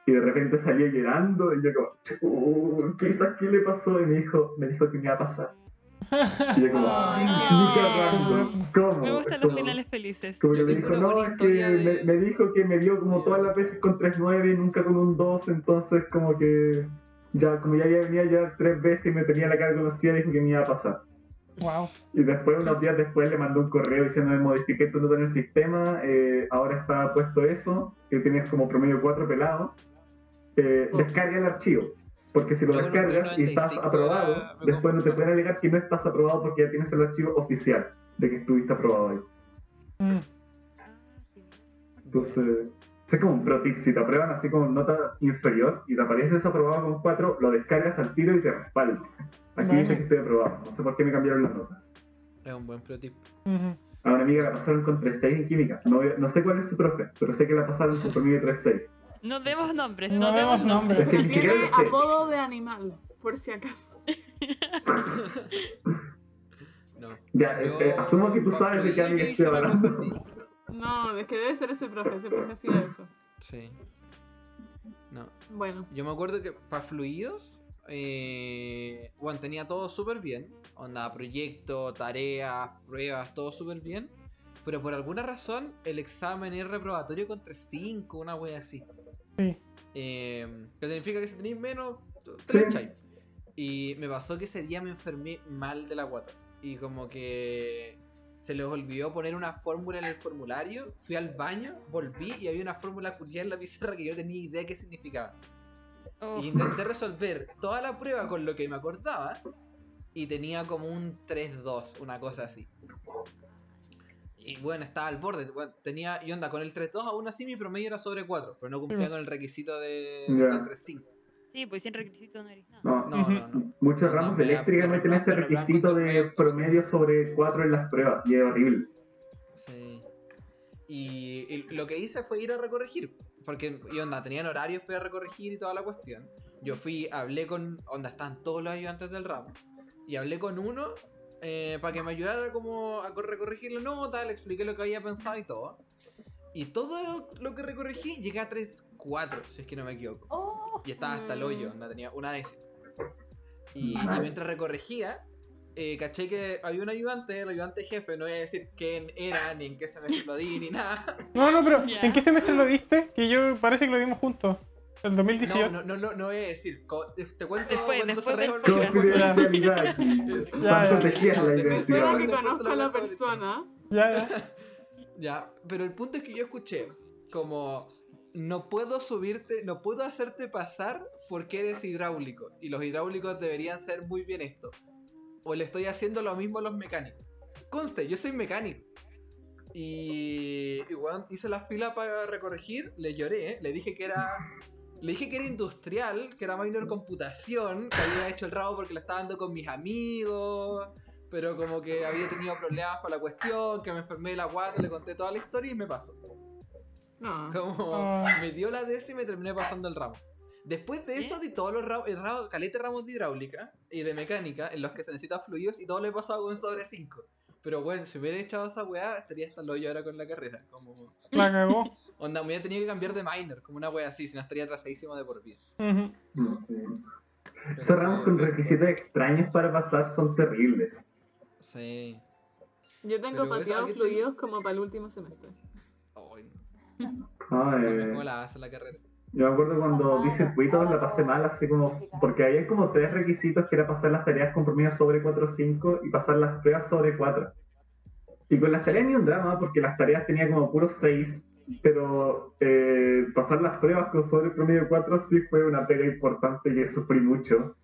Y de repente salió llorando y yo como, "Uh, quizás qué le pasó y me dijo, me dijo que me iba a pasar. Y yo como, Ay, "Ni qué cagando, ¿cómo? Me gustan los finales felices. como que me dijo, no, es que de- me, me dijo que me vio como todas las veces con 3-9 y nunca con un 2, entonces como que ya, como ya había venido ya tres veces y me tenía la cara conocida, dijo que me iba a pasar. Wow. Y después, unos días después, le mandó un correo diciendo que modifiqué tu nota en el sistema, eh, ahora está puesto eso, que tienes como promedio 4 pelados, eh, Oh. descarga el archivo. Porque si lo Yo descargas y estás 395 aprobado, era- me después no te pueden alegar que no estás aprobado porque ya tienes el archivo oficial de que estuviste aprobado ahí. Mm. Entonces, es como un pro tip, si te aprueban así con nota inferior y te aparece desaprobado con 4, lo descargas al tiro y te respaldas. Aquí Vale. dice que estoy aprobado, no sé por qué me cambiaron la nota. Es un buen pro tip. A una amiga la pasaron con 3.6 en química. No, no sé cuál es su profe, pero sé que la pasaron con promedio 3.6. No demos nombres, No no, demos nombres. Pero tiene apodo de animal, por si acaso. No. Ya, Yo, eh, asumo que tú sabes de qué yo estoy hablando. No, es que debe ser ese profe, ese profe hacía eso. Sí. No. Bueno, Yo me acuerdo que para fluidos, eh, bueno, tenía todo súper bien. Onda, proyecto, tareas, pruebas, todo súper bien. Pero por alguna razón, el examen es reprobatorio con 3.5, una wea así. Sí. Eh, que significa que si tenéis menos, te lo echáis. Y me pasó que ese día me enfermé mal de la guata. Y como que se les olvidó poner una fórmula en el formulario. Fui al baño, volví y había una fórmula culiada en la pizarra que yo no tenía idea qué significaba. Oh, Y intenté resolver toda la prueba con lo que me acordaba. Y tenía como un 3-2, una cosa así. Y bueno, estaba al borde. bueno, tenía, y onda, con el 3-2 aún así mi promedio era sobre 4. Pero no cumplía Mm. con el requisito de, Ya. del 3-5. Sí, pues sin requisito no eres nada. No, No, no, no. muchos ramos de eléctrica me meten ese requisito de promedio promedio sobre 4 en las pruebas y es horrible. Sí. Y, y lo que hice fue ir a recorregir. Porque, y onda, tenían horarios para recorregir y toda la cuestión. Yo fui, hablé con. Onda, están todos los ayudantes del ramo. Y hablé con uno eh, para que me ayudara como a cor- recorregir la nota, le expliqué lo que había pensado y todo. Y todo lo que recorregí llegué a 3-4, si es que no me equivoco. Oh, Y estaba hasta el hoyo, Mm. onda, tenía una décima. Y, y mientras recorregía, eh, caché que había un ayudante, el ayudante jefe, no voy a decir quién era, ni en qué semestre lo di, ni nada. No, no, pero. ¿en qué semestre lo diste? Que yo parece que lo dimos juntos. El 2018. No, no, no, no, no voy a decir. Te, cuento Después- cuando después del el podcast. podcast. Confidencialidad. Ya, ¿Cuánto ya. te quieres la Me Me Identidad. suena identidad? que te a la persona. Ya, ya. Ya, pero el punto es que yo escuché como no puedo subirte, no puedo hacerte pasar porque eres hidráulico y los hidráulicos deberían ser muy bien esto. O le estoy haciendo lo mismo a los mecánicos. Conste, yo soy mecánico. Y, y weón, hice la fila para recorregir, le lloré, ¿eh? le dije que era le dije que era industrial, que era minor computación, que había hecho el rabo porque lo estaba dando con mis amigos, pero como que había tenido problemas para la cuestión, que me enfermé de la guata, le conté toda la historia y me pasó. No. Como Ah. me dio la décima y me terminé pasando el ramo. Después de eso di todos los ramos, el ramo, calete ramos de hidráulica y de mecánica en los que se necesitan fluidos y todo lo he pasado con sobre 5. Pero bueno, si hubiera echado esa weá, estaría hasta el hoyo ahora con la carrera. Como, La cagó. onda, me hubiera tenido que cambiar de minor, como una weá así, si no estaría atrasadísimo de por vida. Ujú. No sé. Pero Esos ramos fue- con requisitos extraños para pasar son terribles. Sí. Yo tengo Pero pateados te- fluidos como para el último semestre. Ay, no, eh, ¿Cómo la hace la carrera? Yo me acuerdo cuando vi Ah, circuitos la pasé mal, así como. Porque había como tres requisitos que era pasar las tareas con promedio sobre 4 o 5 y pasar las pruebas sobre 4. Y con las tareas ni un drama, porque las tareas tenía como puros 6, pero eh, pasar las pruebas con sobre promedio 4 sí fue una pega importante que sufrí mucho.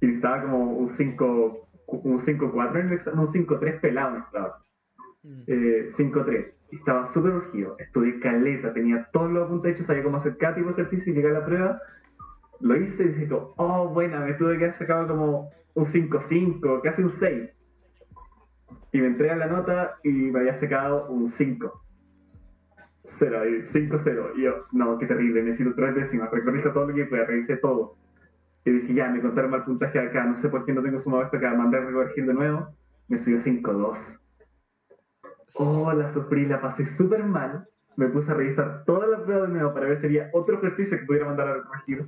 Y necesitaba como un 5, un 5-4 en el examen, un 5-3 pelado necesitaba Mm. Eh, 5-3. Estaba súper urgido. Estudié caleta, tenía todos los apuntes hechos, sabía cómo hacer cada tipo de ejercicio y llegué a la prueba. Lo hice y dije, oh, buena, me tuve que haber sacado como un 5-5, casi un 6. Y me entregan la nota y me había sacado un 5. 0, 5-0. Y yo, no, qué terrible, necesito tres décimas. Recorrijo todo lo que pueda, revisé todo. Y dije, ya, me contaron mal puntaje acá, no sé por qué no tengo sumado esto acá, mandé a recorregir de nuevo. Me subió 5-2. Oh, la sufrí, la pasé súper mal. Me puse a revisar todas las pruebas de nuevo para ver si había otro ejercicio que pudiera mandar a corregir.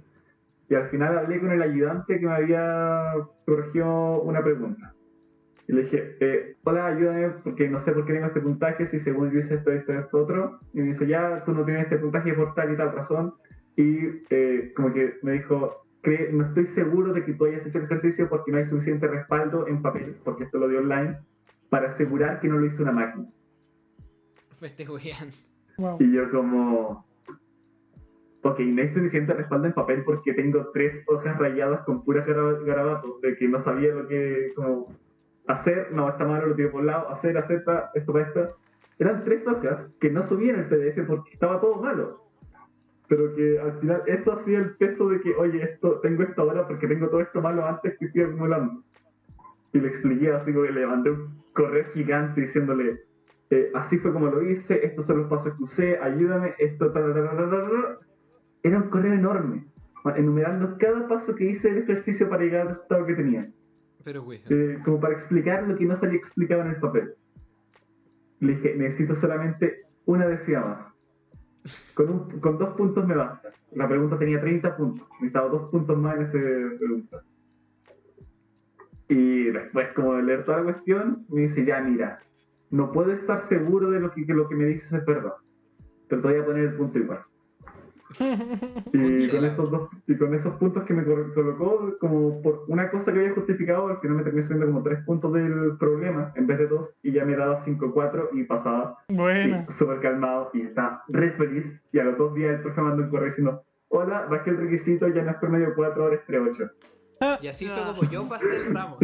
Y al final hablé con el ayudante que me había corregido una pregunta. Y le dije, eh, hola, ayúdame porque no sé por qué tengo este puntaje, si según yo hice esto, esto, esto, otro. Y me dice, ya, tú no tienes este puntaje por tal y tal razón. Y eh, como que me dijo, "Cre- no estoy seguro de que tú hayas hecho el ejercicio porque no hay suficiente respaldo en papel, porque esto lo dio online, para asegurar que no lo hizo una máquina. Wow. Y yo como... Ok, no hay suficiente respaldo en papel porque tengo tres hojas rayadas con puras gara- garabatos de que no sabía lo que como hacer, no, está malo, lo tiro por un lado, hacer, acepta, esto para esto. Eran tres hojas que no subí en el PDF porque estaba todo malo. Pero que al final eso hacía el peso de que, oye, esto tengo esto ahora porque tengo todo esto malo antes que estoy acumulando. Y le expliqué así como que le mandé un correo gigante diciéndole, eh, así fue como lo hice, estos son los pasos que usé, ayúdame, esto, ta, ta, ta, ta, ta, ta. Era un correo enorme, enumerando cada paso que hice del ejercicio para llegar al resultado que tenía, Pero weón. eh, como para explicar lo que no salía explicado en el papel. Le dije, necesito solamente una décima más. Con, un- con dos puntos me basta. La pregunta tenía 30 puntos, necesitaba dos puntos más en esa pregunta. Y después, como de leer toda la cuestión, me dice, ya mira, no puedo estar seguro de lo que, que lo que me dices es verdad, pero te voy a poner el punto igual. Y con, esos dos, y con esos puntos que me col- colocó, como por una cosa que había justificado, al final me terminé subiendo como tres puntos del problema en vez de dos, y ya me daba 5-4 y pasaba Buena. y súper calmado y estaba re feliz. Y a los dos días el profe mandó un correo diciendo: Hola, bajé el requisito, ya no es promedio 4, ahora es 3-8. Y así fue como yo pasé el ramo.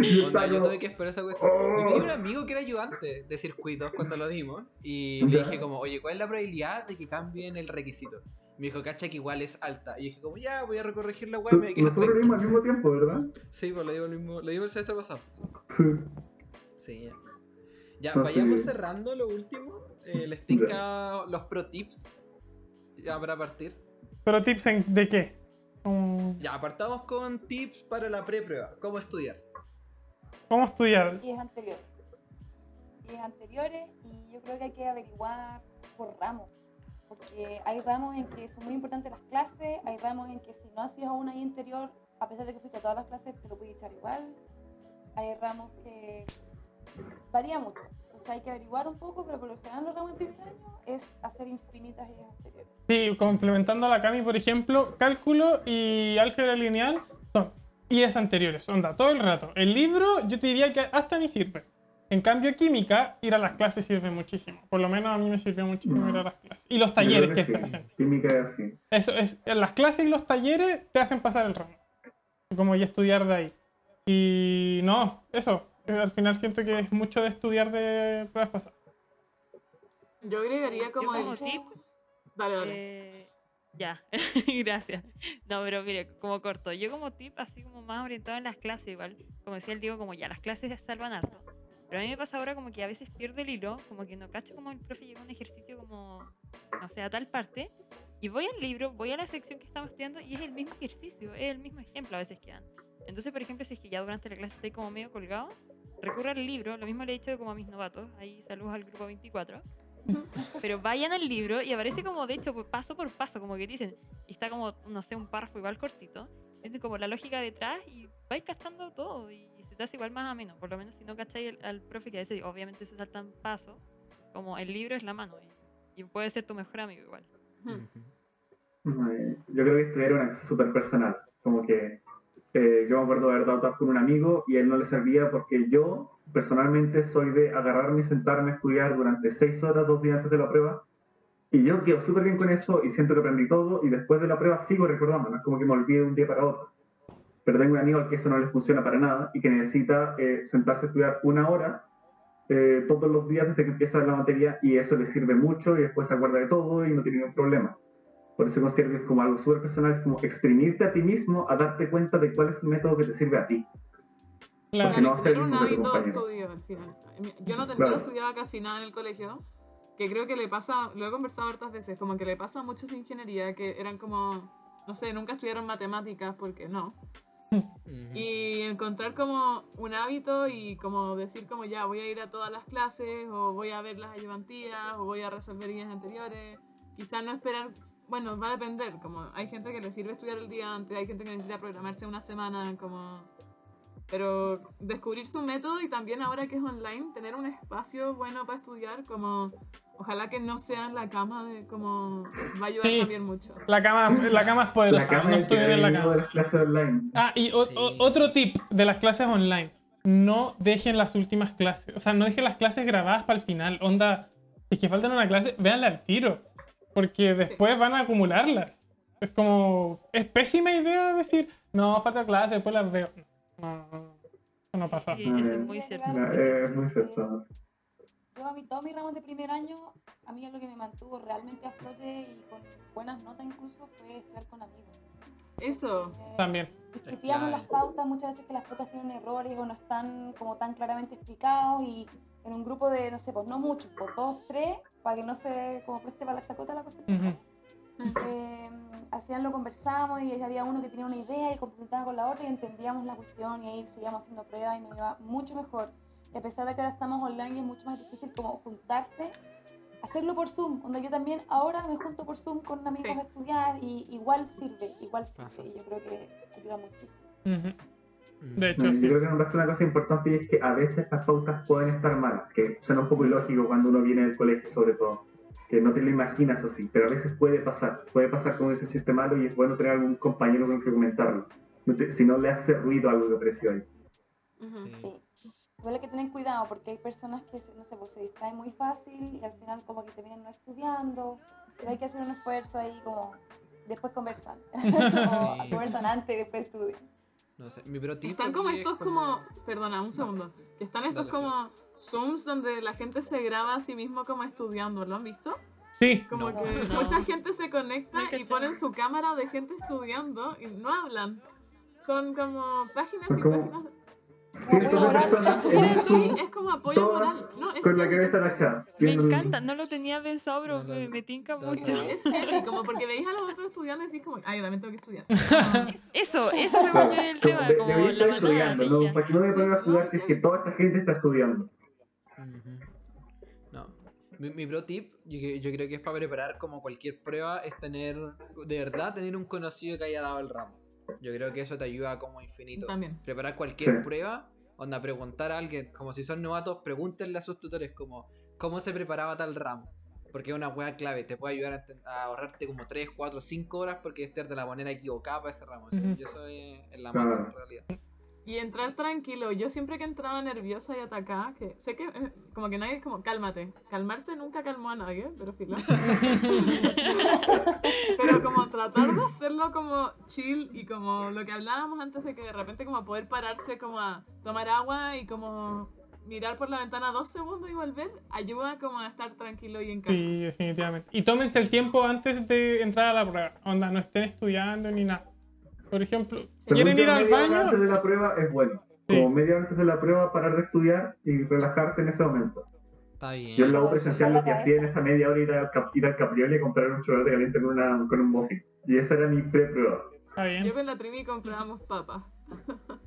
Y Onda, yo tuve que esperar esa cuestión. Oh. Yo tenía un amigo que era ayudante de circuitos cuando lo dimos. Y le Ya. dije como, oye, ¿cuál es la probabilidad de que cambien el requisito? Me dijo, cacha que igual es alta. Y dije como, ya, voy a recorregir la web Nosotros lo vimos al mismo tiempo, ¿verdad? Sí, pues lo digo el mismo, lo digo el semestre pasado. Sí. Sí. Ya, No, vayamos sí. cerrando lo último. Eh, les tinca los pro tips. Ya para partir. Pero tips en- de qué? Como- Ya, partamos con tips para la pre-prueba. ¿Cómo estudiar? ¿Cómo estudiar? Y es anterior. Y es anteriores y yo creo que hay que averiguar por ramos. Porque hay ramos en que son muy importantes las clases, hay ramos en que si no hacías aún ahí interior, a pesar de que fuiste a todas las clases, te lo puedes echar igual. Hay ramos que varía mucho. Entonces hay que averiguar un poco, pero por lo general los ramos en primer año es hacer infinitas y anteriores. Sí, complementando a la Cami, por ejemplo, cálculo y álgebra lineal son IES anteriores, onda, todo el rato. El libro, yo te diría que hasta ni sirve. En cambio, química, ir a las clases sirve muchísimo. Por lo menos a mí me sirvió muchísimo Mm. ir a las clases. Y los talleres que se sí. hacen. Química es así. Eso es, las clases y los talleres te hacen pasar el ramo. Como ya estudiar de ahí. Y no, eso. Al final siento que es mucho de estudiar de pruebas pasadas. Yo agregaría Yo como como el... tip, Dale, dale. Eh, ya, gracias. No, pero mire, como corto, yo como tip, así como más orientado en las clases, igual, como decía el Diego, como ya las clases ya salvan harto. Pero a mí me pasa ahora como que a veces pierde el hilo, como que no cacho como el profe llega a un ejercicio como, no sé, a tal parte, y voy al libro, voy a la sección que estamos estudiando y es el mismo ejercicio, es el mismo ejemplo a veces que dan. Entonces, por ejemplo, si es que ya durante la clase estoy como medio colgado, recurro al libro, lo mismo le he hecho como a mis novatos, ahí saludos al grupo 24. Pero vayan al libro y aparece como, de hecho, paso por paso, como que dicen, y está como, no sé, un párrafo igual cortito, dicen como la lógica detrás y vais cachando todo y, se te hace igual más ameno, por lo menos si no cacháis el- al profe que a veces obviamente se saltan pasos, como el libro es la mano y, y puede ser tu mejor amigo igual. Yo creo que estudiar era una cosa súper personal. Como que eh, yo me acuerdo de haber dado task con un amigo y él no le servía porque yo personalmente soy de agarrarme y sentarme a estudiar durante seis horas, dos días antes de la prueba. Y yo quedo súper bien con eso y siento que aprendí todo y después de la prueba sigo recordando, no es como que me olvide de un día para otro. Pero tengo un amigo al que eso no le funciona para nada y que necesita eh, sentarse a estudiar una hora eh, todos los días desde que empieza la materia y eso le sirve mucho y después se acuerda de todo y no tiene ningún problema. Por eso considero que es como algo súper personal, es como exprimirte a ti mismo a darte cuenta de cuál es el método que te sirve a ti. Claro. Porque no va a ser tener el mismo que tu estudio al final. Yo no, Claro. no estudiaba casi nada en el colegio, que creo que le pasa, lo he conversado hartas veces, como que le pasa a muchos de ingeniería que eran como, no sé, nunca estudiaron matemáticas porque no. Y encontrar como un hábito y como decir como ya voy a ir a todas las clases o voy a ver las ayudantías o voy a resolver guías anteriores. Quizás no esperar, bueno, va a depender, como hay gente que le sirve estudiar el día antes, hay gente que necesita programarse una semana, como... Pero descubrir su método y también ahora que es online, tener un espacio bueno para estudiar, como ojalá que no sea en la cama, de como va a ayudar Sí. también mucho. La cama, la cama es poderosa. La cama no es el que estudien en la de cama. las clases online. Ah, y o- o- Sí. otro tip de las clases online. No dejen las últimas clases. O sea, no dejen las clases grabadas para el final. Onda, si es que faltan una clase, véanla al tiro. Porque después van a acumularlas. Es como. Es pésima idea decir, no, falta clase, después las veo. No, no, no, eso no pasa. Sí, eso es muy cierto. No, muy cierto. es muy cierto. Yo a mí, todos mis ramos de primer año, a mí lo que me mantuvo realmente a flote y con buenas notas incluso fue estudiar con amigos. Eso. Eh, También. Discutíamos clave. las pautas, muchas veces que las pautas tienen errores o no están como tan claramente explicados y en un grupo de, no sé, pues no muchos, pues dos, tres, para que no se como preste para la chacota la cuestión. Ujú. Eh, al final lo conversamos y había uno que tenía una idea y complementaba con la otra y entendíamos la cuestión y ahí seguíamos haciendo pruebas y nos iba mucho mejor. Y a pesar de que ahora estamos online y es mucho más difícil como juntarse, hacerlo por Zoom, donde yo también ahora me junto por Zoom con amigos Sí. a estudiar y igual sirve, igual sirve y yo creo que ayuda muchísimo. Ujú. Mm. De hecho, No, sí. yo creo que nombraste una cosa importante y es que a veces las pautas pueden estar malas, que suena un poco ilógico cuando uno viene del colegio sobre todo, que no te lo imaginas así, pero a veces puede pasar, puede pasar con un ejercicio malo y es bueno tener algún compañero con el que comentarlo, No te- si no le hace ruido algo que apareció ahí. Sí. Sí. Igual hay que tener cuidado porque hay personas que se, no sé, pues se distraen muy fácil y al final como que terminan no estudiando, pero hay que hacer un esfuerzo ahí como después conversan, como Sí. conversan antes y después estudian. No sé, mi pro tip Están como aquí es estos como, perdona, un segundo, que están estos Dale, como Zooms donde la gente se graba a sí mismo como estudiando, ¿lo han visto? Sí, Como No. que No. mucha gente se conecta No y ponen su cámara de gente estudiando y no hablan. Son como páginas y páginas. es como apoyo moral. No, es con la cabeza agachada. Me el- encanta, no lo tenía pensado, pero No, no, me, me tinca no, mucho. no. Es heavy, como porque veis a los otros estudiantes y decís como, ay, yo también tengo que estudiar. Eso, eso se volvió el Como tema, de- como estar estudiando, de ¿no? ¿Para qué no me pongo a estudiar si es que toda esta gente está estudiando? No. Mi, mi pro tip, yo, que- yo creo que es para preparar como cualquier prueba, es tener, de verdad, tener un conocido que haya dado el ramo. Yo creo que eso te ayuda como infinito. También. Preparar cualquier Sí. prueba, onda, preguntar a alguien, como si son novatos, pregúntenle a sus tutores como, ¿cómo se preparaba tal ramo? Porque es una hueá clave, te puede ayudar a, ahorrarte como 3, 4, 5 horas porque estar de la manera equivocada para ese ramo. O sea, Ujú. Yo soy en la Claro. mano en realidad. Y entrar tranquilo. Yo siempre que entraba nerviosa y atacada, que sé que eh, como que nadie es como, cálmate. Calmarse nunca calmó a nadie, pero filo. pero como tratar de hacerlo como chill y como lo que hablábamos antes de que de repente como poder pararse como a tomar agua y como mirar por la ventana dos segundos y volver, ayuda como a estar tranquilo y en calma. Sí, definitivamente. Y tómense el tiempo antes de entrar a la prueba. Onda, no estén estudiando ni nada. Por ejemplo. ¿quieren Según ir al baño? antes de la prueba es bueno. Sí. Como media hora antes de la prueba parar de estudiar y relajarte en ese momento. Está bien. Yo en la U presencial lo que hacía en esa media hora era ir al, cap- ir al Caprioli y comprar un chocolate caliente con, una, con un muffin. Y esa era mi pre-prueba. Está bien. Yo con la Trini comprábamos papas.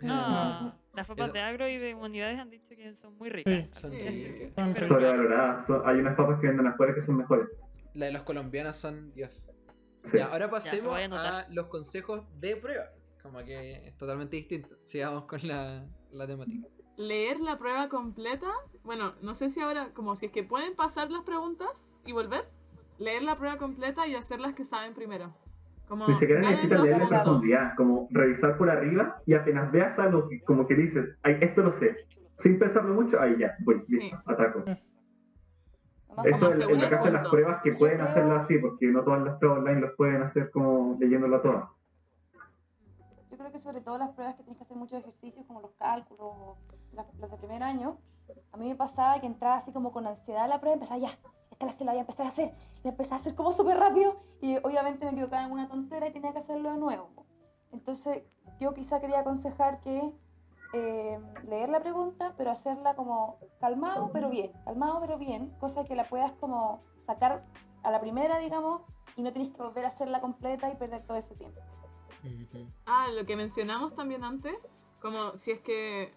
No, las papas Eso. de agro y de humanidades han dicho que son muy ricas. Sí. Son Sí. Sobrevaloradas. Hay unas papas que venden afuera que son mejores. La de los colombianos son Dios. Sí. Ya, ahora pasemos voy a a los consejos de prueba. Como que es totalmente distinto. Sigamos con la, la temática. leer la prueba completa. Bueno, no sé si ahora, como si es que pueden pasar las preguntas y volver. Leer la prueba completa y hacer las que saben primero. Como Ni siquiera necesitas leer en profundidad, como revisar por arriba y apenas veas algo que como que dices, ay, esto lo sé, sin pensarlo mucho, ahí ya, voy, Sí. listo, ataco. Eso como en, la casa de las pruebas que pueden hacerlo así, porque no todas las pruebas online las pueden hacer como leyéndola toda. Yo creo que sobre todo las pruebas que tienes que hacer muchos ejercicios, como los cálculos o las, las de primer año, a mí me pasaba que entraba así como con ansiedad a la prueba y empezaba ya, esta la la voy a empezar a hacer. Y la empezaba a hacer como súper rápido y obviamente me equivocaba en alguna tontera y tenía que hacerlo de nuevo. Entonces yo quizá quería aconsejar que eh, leer la pregunta, pero hacerla como calmado pero bien, calmado pero bien, cosa que la puedas como sacar a la primera, digamos, y no tienes que volver a hacerla completa y perder todo ese tiempo. Ah, lo que mencionamos también antes, como si es que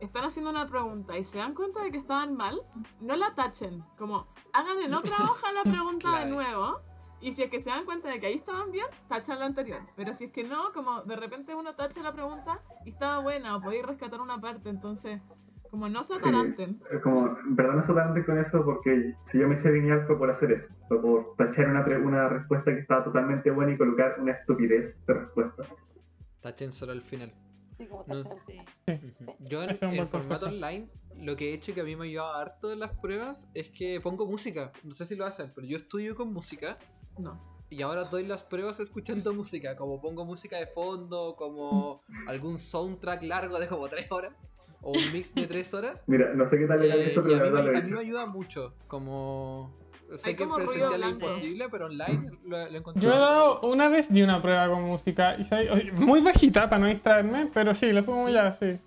están haciendo una pregunta y se dan cuenta de que estaban mal, no la tachen, como hagan en otra hoja la pregunta de nuevo. Y si es que se dan cuenta de que ahí estaban bien, tachan la anterior. Pero si es que no, como de repente uno tacha la pregunta y estaba buena o podéis rescatar una parte, entonces, como no se ataranten. Es Como, en verdad no soy tan con eso porque si yo me eché lineal fue por hacer eso, fue por tachar una, una respuesta que estaba totalmente buena y colocar una estupidez de respuesta. Tachen solo al final. Sí, como No. tachar. Sí. Yo en, buen formato online, lo que he hecho y que a mí me ha ayudado harto en las pruebas es que pongo música. No sé si lo hacen, pero yo estudio con música No. y ahora doy las pruebas escuchando música. Como pongo música de fondo, como algún soundtrack largo de como 3 horas o un mix de 3 horas. Mira, no sé qué tal legal Eh, esto, y pero a mí, me, a mí me ayuda mucho. Como. Sé Hay que en presencial es imposible, pero online lo, lo encontré. Yo he dado una vez di una prueba con música y muy bajita para no distraerme, pero sí, le pongo Sí. ya, sí.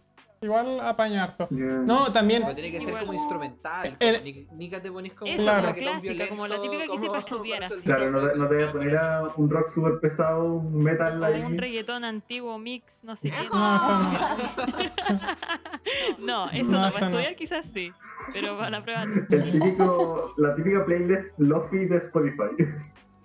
Igual apañar harto. Yo- No, también Pero tiene que ser Igual. como instrumental. El- como ni, ni que te pones como Eso, Claro. como clásica, como la violento, típica que hice para como estudiar así. Claro, no te, no te voy a poner a un rock super pesado, un metal O ahí. un reggaetón antiguo, mix, no sé qué. No, eso No, eso No, no, eso para no. estudiar quizás sí, pero para la prueba no. El típico, la típica playlist Lofi de Spotify.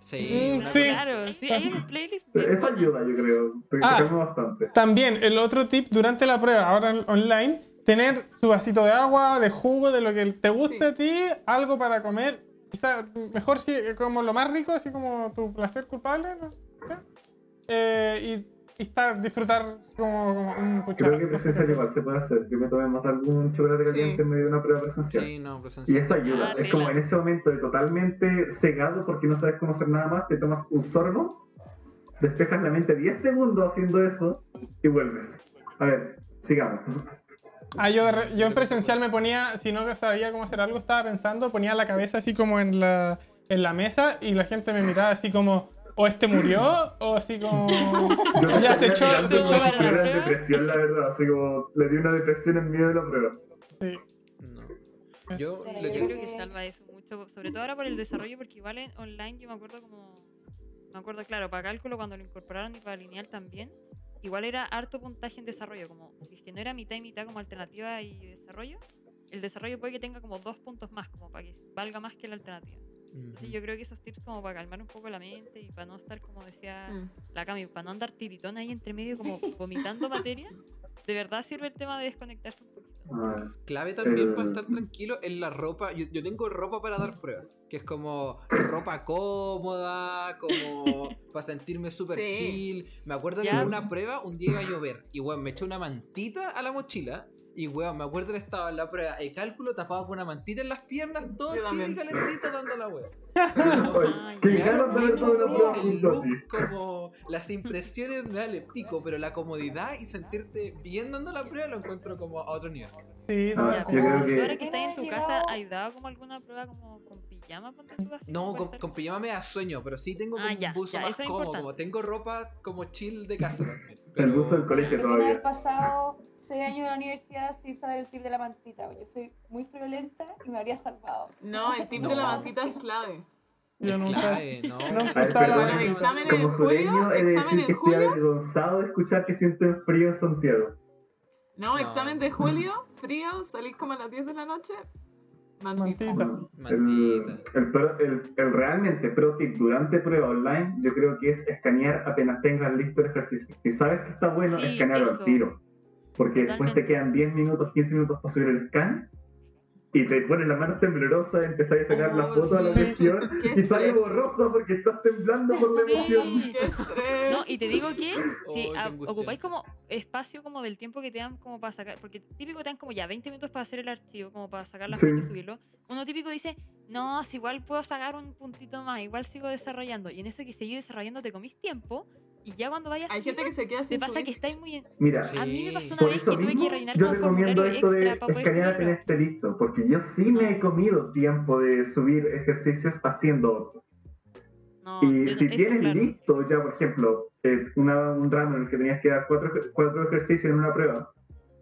Sí, Mm, sí. Claro, sí, hay una playlist Eso ayuda, yo creo. Te Ah. bastante. También, el otro tip durante la prueba, ahora online, tener su vasito de agua, de jugo, de lo que te guste Sí. a ti, algo para comer. Quizá mejor si como lo más rico, así como tu placer culpable, no sé. Eh, y, y estar, disfrutar como, como un Creo cuchara. que presencial igual se puede hacer. Que me tomemos algún chocolate Sí. caliente en medio de una prueba presencial. Sí, no, Y presencial. eso ayuda. Ah, es como en ese momento de totalmente cegado porque no sabes cómo hacer nada más, te tomas un sorbo, despejas la mente 10 segundos haciendo eso y vuelves. A ver, sigamos. Ah, yo, yo en presencial me ponía, si no sabía cómo hacer algo, estaba pensando, ponía la cabeza así como en la, en la mesa y la gente me miraba así como, o este murió, o así como. Yo me Ya, te echó prueba. depresión, la verdad. Así como le di una depresión en medio de la prueba. Sí. No. Yo Pero lo Yo que creo que salva eso mucho, sobre todo ahora por el desarrollo, porque igual en online yo me acuerdo como. Me acuerdo, claro, para cálculo cuando lo incorporaron y para lineal también, igual era harto puntaje en desarrollo, como si es que no era mitad y mitad como alternativa y desarrollo, el desarrollo puede que tenga como dos puntos más, como para que valga más que la alternativa. Entonces yo creo que esos tips como para calmar un poco la mente y para no estar como decía Mm. la Cami, para no andar tiritón ahí entre medio como vomitando materia, de verdad sirve el tema de desconectarse un poquito. Ah, Clave también para estar tranquilo es la ropa. Yo, yo tengo ropa para dar pruebas, que es como ropa cómoda, como para sentirme súper Sí. chill. Me acuerdo que en una prueba un día iba a llover y weón, me eché una mantita a la mochila. Y weón, me acuerdo que estaba en la prueba de cálculo tapado con una mantita en las piernas, todo Yo chill y calentito dando la prueba el look, como las impresiones me vale pico, pero la comodidad y sentirte bien dando la prueba lo encuentro como a otro nivel. Sí, Ah, no, Ya, yo creo tú que- ahora que estás en tu casa, ¿has dado como alguna prueba como con pijama? tú, así, No, como con, con pijama me da sueño, pero sí tengo como Ah, ya, un buzo ya, más cómodo, como tengo ropa como chill de casa también. El Pero... buzo del colegio Después de haber todavía. pasado seis años en la universidad sin saber el tip de la mantita. Yo soy muy friolenta y me habría salvado. No, el tip No. de la mantita es clave. yo nunca. clave, ¿no? No, ver, perdón, la- exámenes en julio, de examen en que estoy julio. avergonzado de escuchar que sienten frío en Santiago. No, No. examen de julio, frío, salís como a las 10 de la noche. Mantita. Mantita. El, Mantita. el, el- el realmente pro tip durante prueba online, yo creo que es escanear apenas tengas listo el ejercicio. Si sabes que está bueno, Sí, escanearlo al tiro. Porque después te Totalmente. quedan 10 minutos, 15 minutos para subir el scan. Y te pones las manos temblorosas, empezás a sacar la Oh, foto a la sí. gestión Qué y sale borroso porque estás temblando por la emoción. Sí. ¡Qué estrés! No, y te digo que Oh, si qué a- ocupáis como espacio como del tiempo que te dan como para sacar, porque típico te dan como ya 20 minutos para hacer el archivo, como para sacar la Sí. foto y subirlo. Uno típico dice, no, si igual puedo sacar un puntito más, igual sigo desarrollando. Y en eso que seguís desarrollando te comís tiempo y ya cuando vayas Hay a gente que se queda te sin pasa que estáis muy... en- Mira, Sí. A mí me pasó una por vez eso que tuve mismo que rellenar yo recomiendo formulario esto de escanear apenas esté listo, porque yo sí me he comido tiempo de subir ejercicios haciendo otros. No, Y no- si tienes claro. listo ya, por ejemplo, eh, una- un ramo en el que tenías que dar cuatro, cuatro ejercicios en una prueba,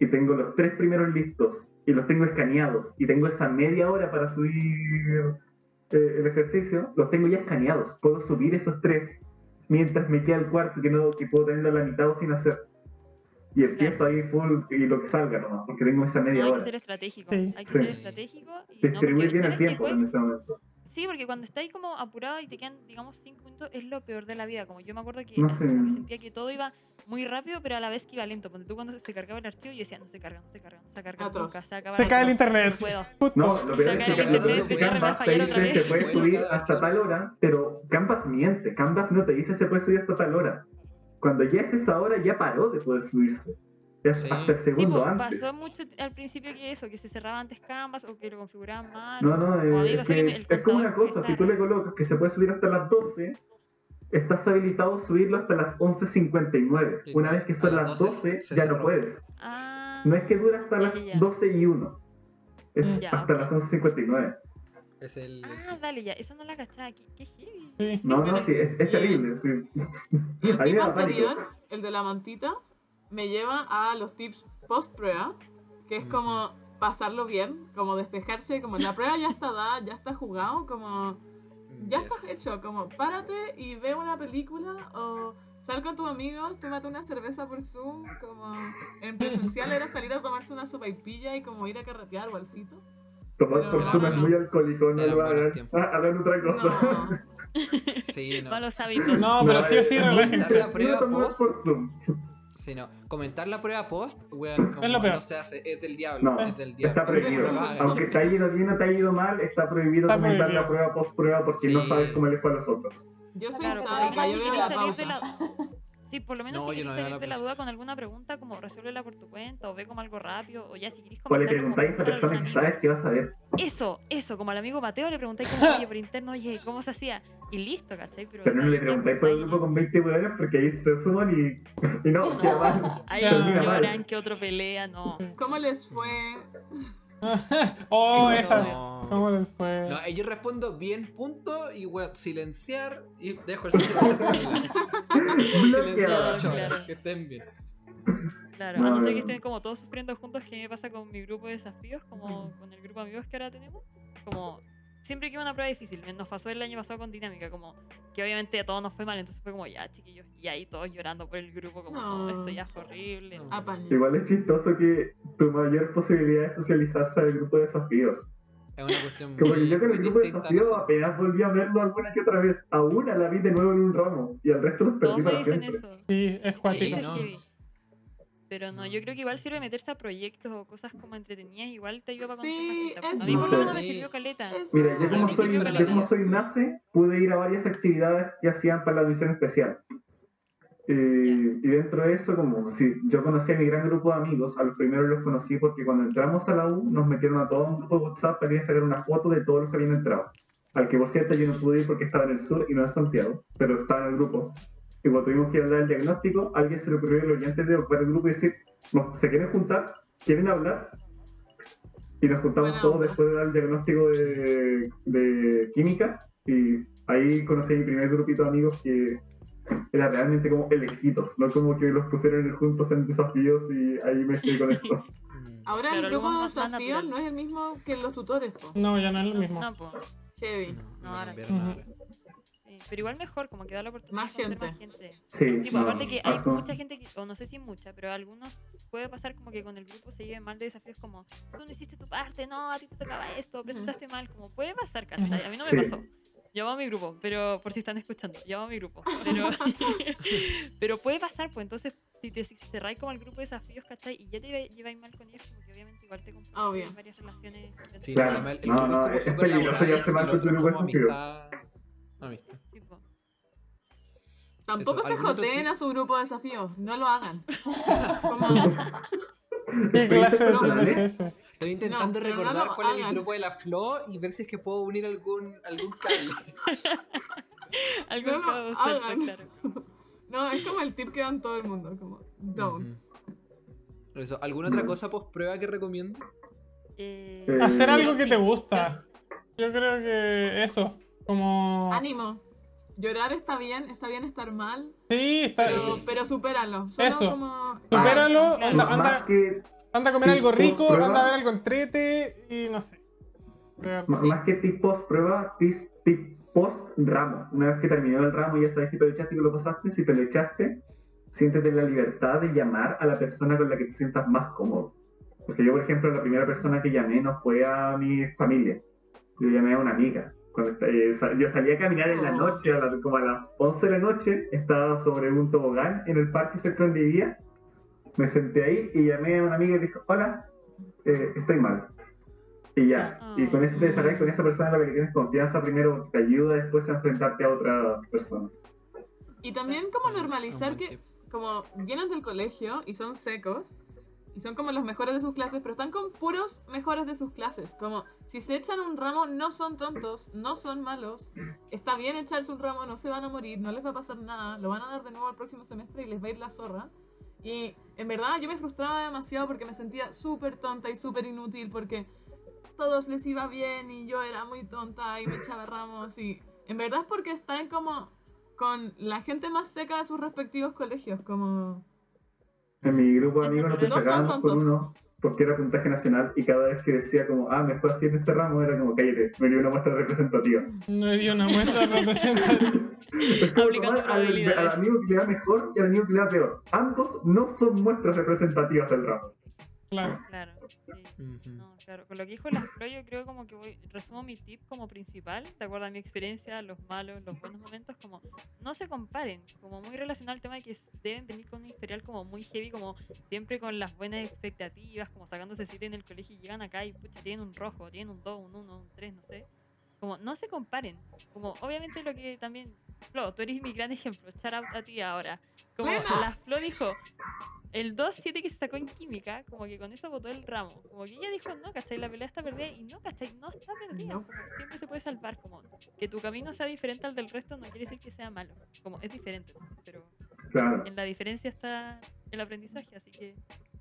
y tengo los tres primeros listos, y los tengo escaneados, y tengo esa media hora para subir eh, el ejercicio, los tengo ya escaneados. Puedo subir esos tres mientras me queda el cuarto que no que puedo tenerlo a la mitad o sin hacer. Y empiezo ahí full y lo que salga nomás, porque tengo esa No, media hay que hora. ser estratégico. Sí. Hay que Sí. ser estratégico. Y no, Distribuir porque bien el que tiempo en ese momento. Sí, porque cuando estáis como apurado y te quedan, digamos, 5 minutos, es lo peor de la vida. Como yo me acuerdo que, No sé. como que sentía que todo iba muy rápido, pero a la vez que iba lento. Porque tú cuando se cargaba el archivo, yo decía, no se carga, no se carga, no se carga nunca, se acaba Se cae el internet. No puedo. No, lo peor es que Canvas te voy a Canvas te fallar otra dice vez. se puede subir hasta tal hora, pero Canvas miente. Canvas no te dice se puede subir hasta tal hora. Cuando ya es esa hora, ya paró de poder subirse. Sí. hasta el Sí, segundo pues, antes. pasó mucho al principio que eso, que se cerraba antes Canvas o que lo configuraban mal. No, no, o eh, que es como una cosa, si tú le colocas que se puede subir hasta las 12, estás habilitado a subirlo hasta las 11.59. Sí, Una vez que son las las 12 12, se ya no cerró. puedes. Ah, No es que dura hasta las ya, ya. 12 y 1. Es Ya, hasta ok. las 11.59. Es el. ah, dale, ya, eso no la cachaba. Qué, qué heavy. Sí. No, no, sí, es, es terrible. Sí. Y el el de la mantita, me lleva a los tips post prueba, que es como pasarlo bien, como despejarse, como la prueba ya está dada, ya está jugado, como ya Yes. estás hecho, como párate y ve una película o sal con tus amigos, tómate una cerveza por Zoom, como en presencial era salir a tomarse una sopaipilla y como ir a carretear o al fito. Tomar por no, Zoom no, es no. muy alcohólico, no lo hagan. Ah, hagan otra cosa. No, Sí, no. Malos hábitos. No, pero sí o sí, es muy relájense. La prueba post. por Zoom. Sí, no. Comentar la prueba post, weón, como Es lo peor. no se hace, es del diablo. No, es del diablo. Está prohibido. No. Aunque te haya ido bien o te haya ido mal, está prohibido Está comentar prohibido. la prueba post prueba porque Sí. no sabes cómo les fue a los otros. yo soy Claro, sádica, yo veo la salir de pauta. Sí, por lo menos No, si yo querés no salir la de la duda con alguna pregunta, como resuélvela por tu cuenta o ve como algo rápido o ya si querés O le comentar como preguntáis a esa persona que sabes que vas a ver. Eso, eso, como al amigo Mateo le preguntáis como, oye, por interno, oye, ¿cómo se hacía? Y listo, ¿cachai? Pero, Pero no le preguntáis por el grupo con 20 hueones porque ahí se suman y, y no, ya van. Ahí lloran que otro pelea, no. ¿Cómo les fue? oh, esa. no. No. No. ¿Cómo les fue? No, eh, yo respondo bien, punto, y weón, silenciar y dejo el silencio. silenciar, Claro. que estén bien. Claro, No, a no ser que estén como todos sufriendo juntos, que me pasa con mi grupo de desafíos, como con el grupo de amigos que ahora tenemos. Como siempre que iba una prueba difícil, nos pasó el año pasado con dinámica, como que obviamente a todos nos fue mal, entonces fue como ya, chiquillos, y ahí todos llorando por el grupo, como no, No. esto ya fue horrible. No. Igual es chistoso que tu mayor posibilidad es socializarse al grupo de desafíos. Es una cuestión Como que muy, yo con el grupo de desafíos apenas volví a verlo alguna que otra vez. A una la vi de nuevo en un ramo y al resto los Todos perdí me para dicen siempre. eso. Sí, es Sí, cuático. es. Pero no, yo creo que igual sirve meterse a proyectos o cosas como entretenidas, igual te ayuda para conocer Sí, más gente. A eso. mí por lo menos me sirvió caleta. Mira, yo como soy, yo como soy nace, pude ir a varias actividades que hacían para la misión especial. Eh, y dentro de eso, como si yo conocí a mi gran grupo de amigos, a los primeros los conocí porque cuando entramos a la U nos metieron a todo un grupo de WhatsApp para ir a sacar una foto de todos los que habían entrado. Al que por cierto yo no pude ir porque estaba en el sur y no en Santiago, pero estaba en el grupo. Y cuando tuvimos que dar el diagnóstico, a alguien se le ocurrió el oyente de ocupar el grupo y decir, "No, ¿se quieren juntar? ¿Quieren hablar? Y nos juntamos Buena todos después de dar el diagnóstico de, de química y ahí conocí a mi primer grupito de amigos que era realmente como elegidos, no como que los pusieron juntos en desafíos y ahí me estoy con esto. Mm. Ahora Claro, el grupo de desafíos no es el mismo que los tutores, po. No, ya no es lo mismo. No, po. Heavy. No, No, no ahora- Ujú. Sí, pero igual mejor, como que da la oportunidad Más de conocer gente. más gente. Sí, Tipo, no, aparte que hay mucha gente, que, o no sé si mucha, pero algunos puede pasar como que con el grupo se lleven mal de desafíos como tú no hiciste tu parte, no, a ti te tocaba esto, presentaste mal, como puede pasar, ¿cachai? A mí no me Sí. pasó. Llamo a mi grupo, pero por si están escuchando, llamo a mi grupo. Pero, pero puede pasar, pues entonces si te si cerráis como el grupo de desafíos, ¿cachai? Y ya te lleváis mal con ellos, como que obviamente igual te complica varias relaciones. Sí, Claro. además el No, no, es peligroso llevarse mal el con tu grupo de amistad. Po. Tampoco Eso, se ¿algún joteen a su grupo de desafíos, no lo hagan. Como, ¿Qué clase de personal, plan ¿eh? es ese? Estoy intentando no recordar lo cuál es el grupo de la Flo y ver si es que puedo unir algún, algún cable. Algo No claro. no, es como el tip que dan todo el mundo, como, don't. Eso, ¿Alguna otra cosa post prueba que recomiendo? Eh, Hacer algo que te gusta. Yo creo que eso. Como. Ánimo. Llorar está bien, está bien estar mal, Sí, está. pero, Sí. pero supéralo. Solo Eso. como. Supéralo, claro. anda- Más- anda- más que Anda a comer algo Sí, rico, prueba. anda a ver algo entrete y no sé. De verdad. M- Más que tip post prueba, tip, tip post ramo. Una vez que terminó el ramo y ya sabes que te lo echaste y que lo pasaste, si te lo echaste, siéntete la libertad de llamar a la persona con la que te sientas más cómodo. Porque yo, por ejemplo, la primera persona que llamé no fue a mi familia, yo llamé a una amiga. Cuando, eh, sa- yo salí a caminar en la Oh. noche, a la- como a las 11 de la noche, estaba sobre un tobogán en el parque cerca donde vivía. Me senté ahí y llamé a una amiga y le dijo, hola, eh, estoy mal. Y ya, y con eso te desarrollas con esa persona en la que tienes confianza primero, te ayuda después a enfrentarte a otras personas. Y también como normalizar que como vienen del colegio y son secos y son como los mejores de sus clases, pero están con puros mejores de sus clases. Como si se echan un ramo, no son tontos, no son malos. Está bien echarse un ramo, no se van a morir, no les va a pasar nada, lo van a dar de nuevo el próximo semestre y les va a ir la zorra. Y en verdad yo me frustraba demasiado porque me sentía súper tonta y súper inútil porque todos les iba bien y yo era muy tonta y me echaba ramos y en verdad es porque están como con la gente más seca de sus respectivos colegios, como... En mi grupo de amigos nos destacábamos por uno porque era puntaje nacional y cada vez que decía como, ah, me fue así en este ramo, era como, cállate, me dio una muestra representativa. No dio una muestra representativa. Aplicando al, al amigo que le va mejor y al amigo que le va peor. Ambos no son muestras representativas del ramo. Claro. Claro, sí. No, claro. Con lo que dijo la Flo, yo creo como que voy, resumo mi tip como principal, de acuerdo a mi experiencia, los malos, los buenos momentos, como no se comparen, como muy relacionado al tema de que deben venir con un historial como muy heavy, como siempre con las buenas expectativas, como sacándose 7 en el colegio y llegan acá y pucha, tienen un rojo, tienen un 2, un 1, un 3, no sé. Como no se comparen, como obviamente lo que también, Flo, tú eres mi gran ejemplo, shout out a ti ahora. Como la Flo dijo, el 2-7 que se sacó en química, como que con eso votó el ramo. Como que ella dijo, no, ¿cachai? La pelea está perdida. Y no, ¿cachai? No está perdida. No. Como siempre se puede salvar. Como que tu camino sea diferente al del resto no quiere decir que sea malo. Como es diferente, pero Claro. en la diferencia está el aprendizaje. Así que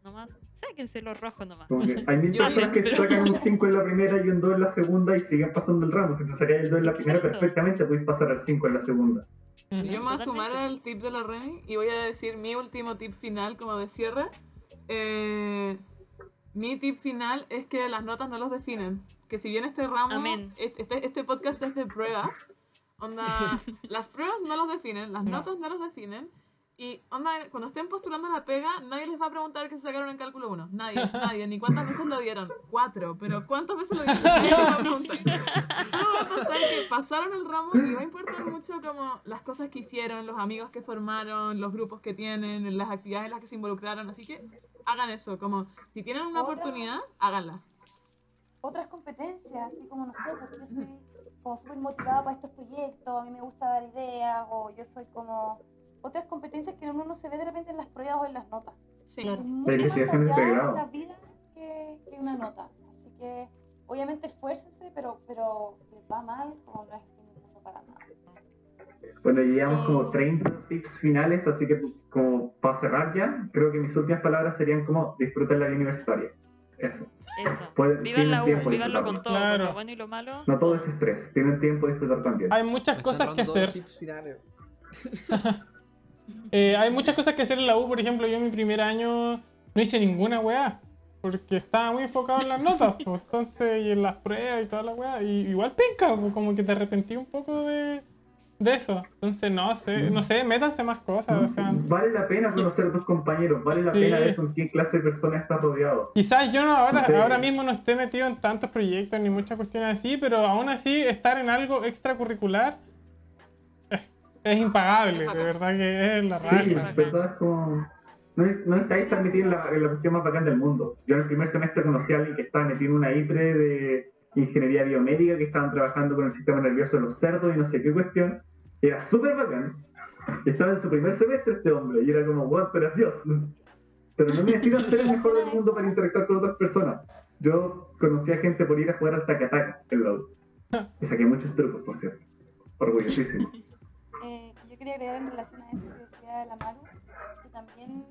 nomás. Sáquense los rojos nomás. Que hay mil Yo personas sé, que pero- sacan un 5 en la primera y un 2 en la segunda y siguen pasando el ramo. Si te sacáis el 2 en la primera, Exacto. perfectamente podéis pasar al 5 en la segunda. Yo me voy a sumar al tip de la Reni y voy a decir mi último tip final como de cierre. Eh, mi tip final es que las notas no los definen. Que si bien este ramo, Amén. este, este podcast es de pruebas, onda, las pruebas no los definen, las No. notas no los definen. Y onda, cuando estén postulando la pega, nadie les va a preguntar qué se sacaron en cálculo 1. Nadie, nadie, ni cuántas veces lo dieron. Cuatro, pero ¿cuántas veces lo dieron? Nadie les va a preguntar. Solo va a pasar que pasaron el ramo y va a importar mucho como las cosas que hicieron, los amigos que formaron, los grupos que tienen, las actividades en las que se involucraron. Así que hagan eso, como si tienen una Otra- oportunidad, háganla. otras competencias, así como, no sé, porque yo soy como súper motivada para estos proyectos, a mí me gusta dar ideas, o yo soy como otras competencias que uno no se ve de repente en las pruebas o en las notas. Sí. Claro. Es mucho más de allá en la vida que, que una nota. Así que, obviamente, esfuércense, pero, pero si les va mal, como no es mundo para nada. Bueno, llevamos como Eh. 30 tips finales, así que como para cerrar ya, creo que mis últimas palabras serían como disfrutar la vida universitaria. Eso. Eso. Vivan la U, de vivanlo con todo, con Claro. lo bueno y lo malo. No todo es estrés, tienen tiempo de disfrutar también. Hay muchas cosas que hacer. tips finales. Eh, hay muchas cosas que hacer en la U, por ejemplo, yo en mi primer año no hice ninguna weá. Porque estaba muy enfocado en las notas, pues, entonces, y en las pruebas y toda la weá. Y igual penca, pues, como que te arrepentí un poco de, de eso. Entonces, no sé, no sé, métanse más cosas, o sea. Vale la pena conocer a tus compañeros, vale la Sí. pena ver con qué clase de personas estás rodeado. Quizás yo no ahora, Sí. ahora mismo no esté metido en tantos proyectos ni muchas cuestiones así, pero aún así estar en algo extracurricular es, impagable, de verdad que es la Sí, raja. en verdad es como... No, es- no estáis tan metidos en la, en la cuestión más bacán del mundo. Yo en el primer semestre conocí a alguien que estaba metido en una IPRE de ingeniería biomédica, que estaban trabajando con el sistema nervioso de los cerdos y no sé qué cuestión. Era súper bacán. Estaba en su primer semestre este hombre y era como, wow, pero Dios. Pero no necesito ser el mejor del mundo para interactuar con otras personas. Yo conocí a gente por ir a jugar al tacataca en la U. Y saqué muchos trucos, por cierto. Orgullosísimo. Quería agregar en relación a eso que decía la Maru, que también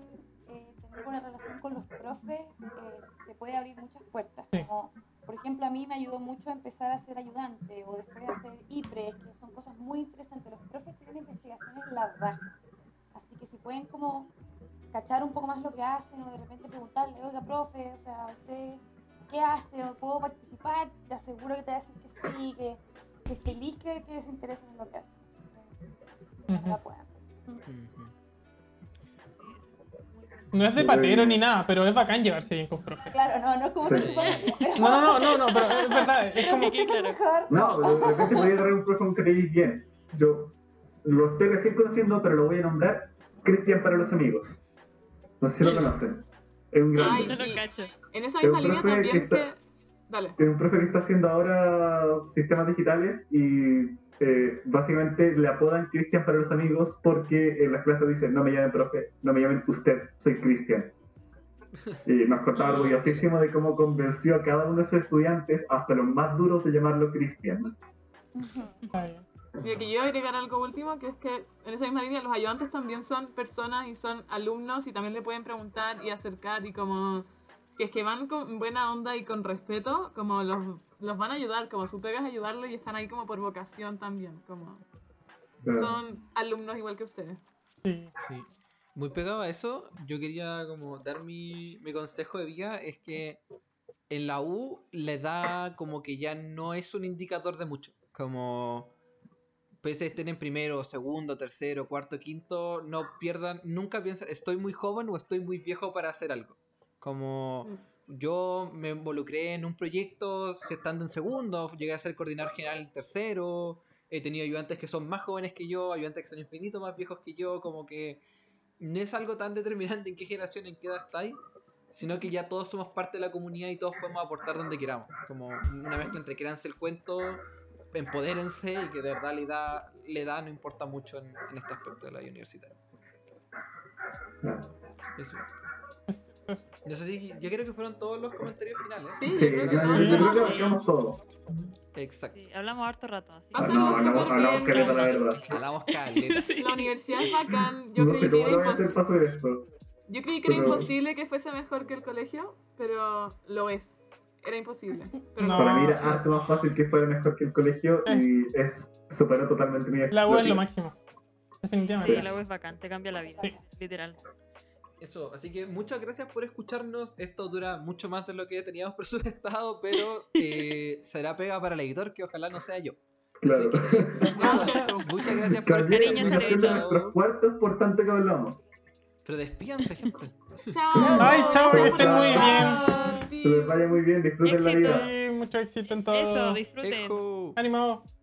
eh, tener buena relación con los profes eh, te puede abrir muchas puertas. Como, por ejemplo, a mí me ayudó mucho a empezar a ser ayudante o después a hacer IPRES, que son cosas muy interesantes. Los profes tienen investigaciones en la raja. Así que si pueden como cachar un poco más lo que hacen o de repente preguntarle, oiga, profe, o sea, ¿usted qué hace? ¿O puedo participar? Te aseguro que te va a decir que sí, que, que feliz que, que se interesen en lo que hacen. Que, puedan. No es de patero ni nada, pero es bacán llevarse bien con profe. Claro, no, no es como Sí. pero... No, no, no, no, pero es verdad, es Pero como el claro. mejor. No, pero de repente voy a agarrar un profe que te lleves bien. Yo lo estoy recién conociendo, pero lo voy a nombrar Cristian para los amigos. No sé si lo conocen. Es un Ay, No grande. lo cacho. En esa Es misma línea también que está- que... Dale. Es un profe que está haciendo ahora sistemas digitales y eh, básicamente le apodan Cristian para los amigos porque en las clases dicen no me llamen profe, no me llamen usted, soy Cristian. Y nos contaba orgullosísimo de cómo convenció a cada uno de sus estudiantes, hasta los más duros, de llamarlo Cristian. Y aquí yo voy a agregar algo último, que es que en esa misma línea los ayudantes también son personas y son alumnos y también le pueden preguntar y acercar y como si es que van con buena onda y con respeto, como los, los van a ayudar, como su pega es ayudarlo y están ahí como por vocación también, como Claro. son alumnos igual que ustedes. Sí. Sí. Muy pegado a eso, yo quería como dar mi, mi consejo de vida, es que en la U le da como que ya no es un indicador de mucho. Como pese a estén en primero, segundo, tercero, cuarto, quinto, no pierdan, nunca piensen, estoy muy joven o estoy muy viejo para hacer algo. Como yo me involucré en un proyecto estando en segundo, llegué a ser coordinador general en tercero, he tenido ayudantes que son más jóvenes que yo, ayudantes que son infinito más viejos que yo, como que no es algo tan determinante en qué generación, en qué edad estáis, sino que ya todos somos parte de la comunidad y todos podemos aportar donde queramos. Como una mezcla entre créanse el cuento, empodérense y que de verdad le da, le da no importa mucho en, en este aspecto de la. Claro. Eso. No sé si, yo creo que fueron todos los comentarios finales. Sí, Sí, yo creo que yo todos creo que somos- abarcamos todo. Exacto. Sí, hablamos harto rato. Así. Va a ser No, hablamos, hablamos caleta, la verdad. Hablamos caleta. Sí. La universidad es bacán, yo no creí que era imposible. Yo creí que era Pero- imposible que fuese mejor que el colegio, pero lo es. Era imposible. Pero No. Para mí era harto más fácil que fuera mejor que el colegio y es superó totalmente mi La U es lo máximo. Sí, Definitivamente. la U es bacán, te cambia la vida. Sí. Literal. Eso, así que muchas gracias por escucharnos. Esto dura mucho más de lo que teníamos presupuestado, pero eh, será pega para el editor, que ojalá no sea yo. Claro. Así que, eso, muchas gracias por escucharnos. cuartos por tanto que hablamos. Pero despídanse, gente. Chao. Ay, chao, que estén muy escuchar. Que les vaya muy bien, disfruten la vida. Sí, mucho éxito en todo. Eso, disfruten. Ejo. Ánimo.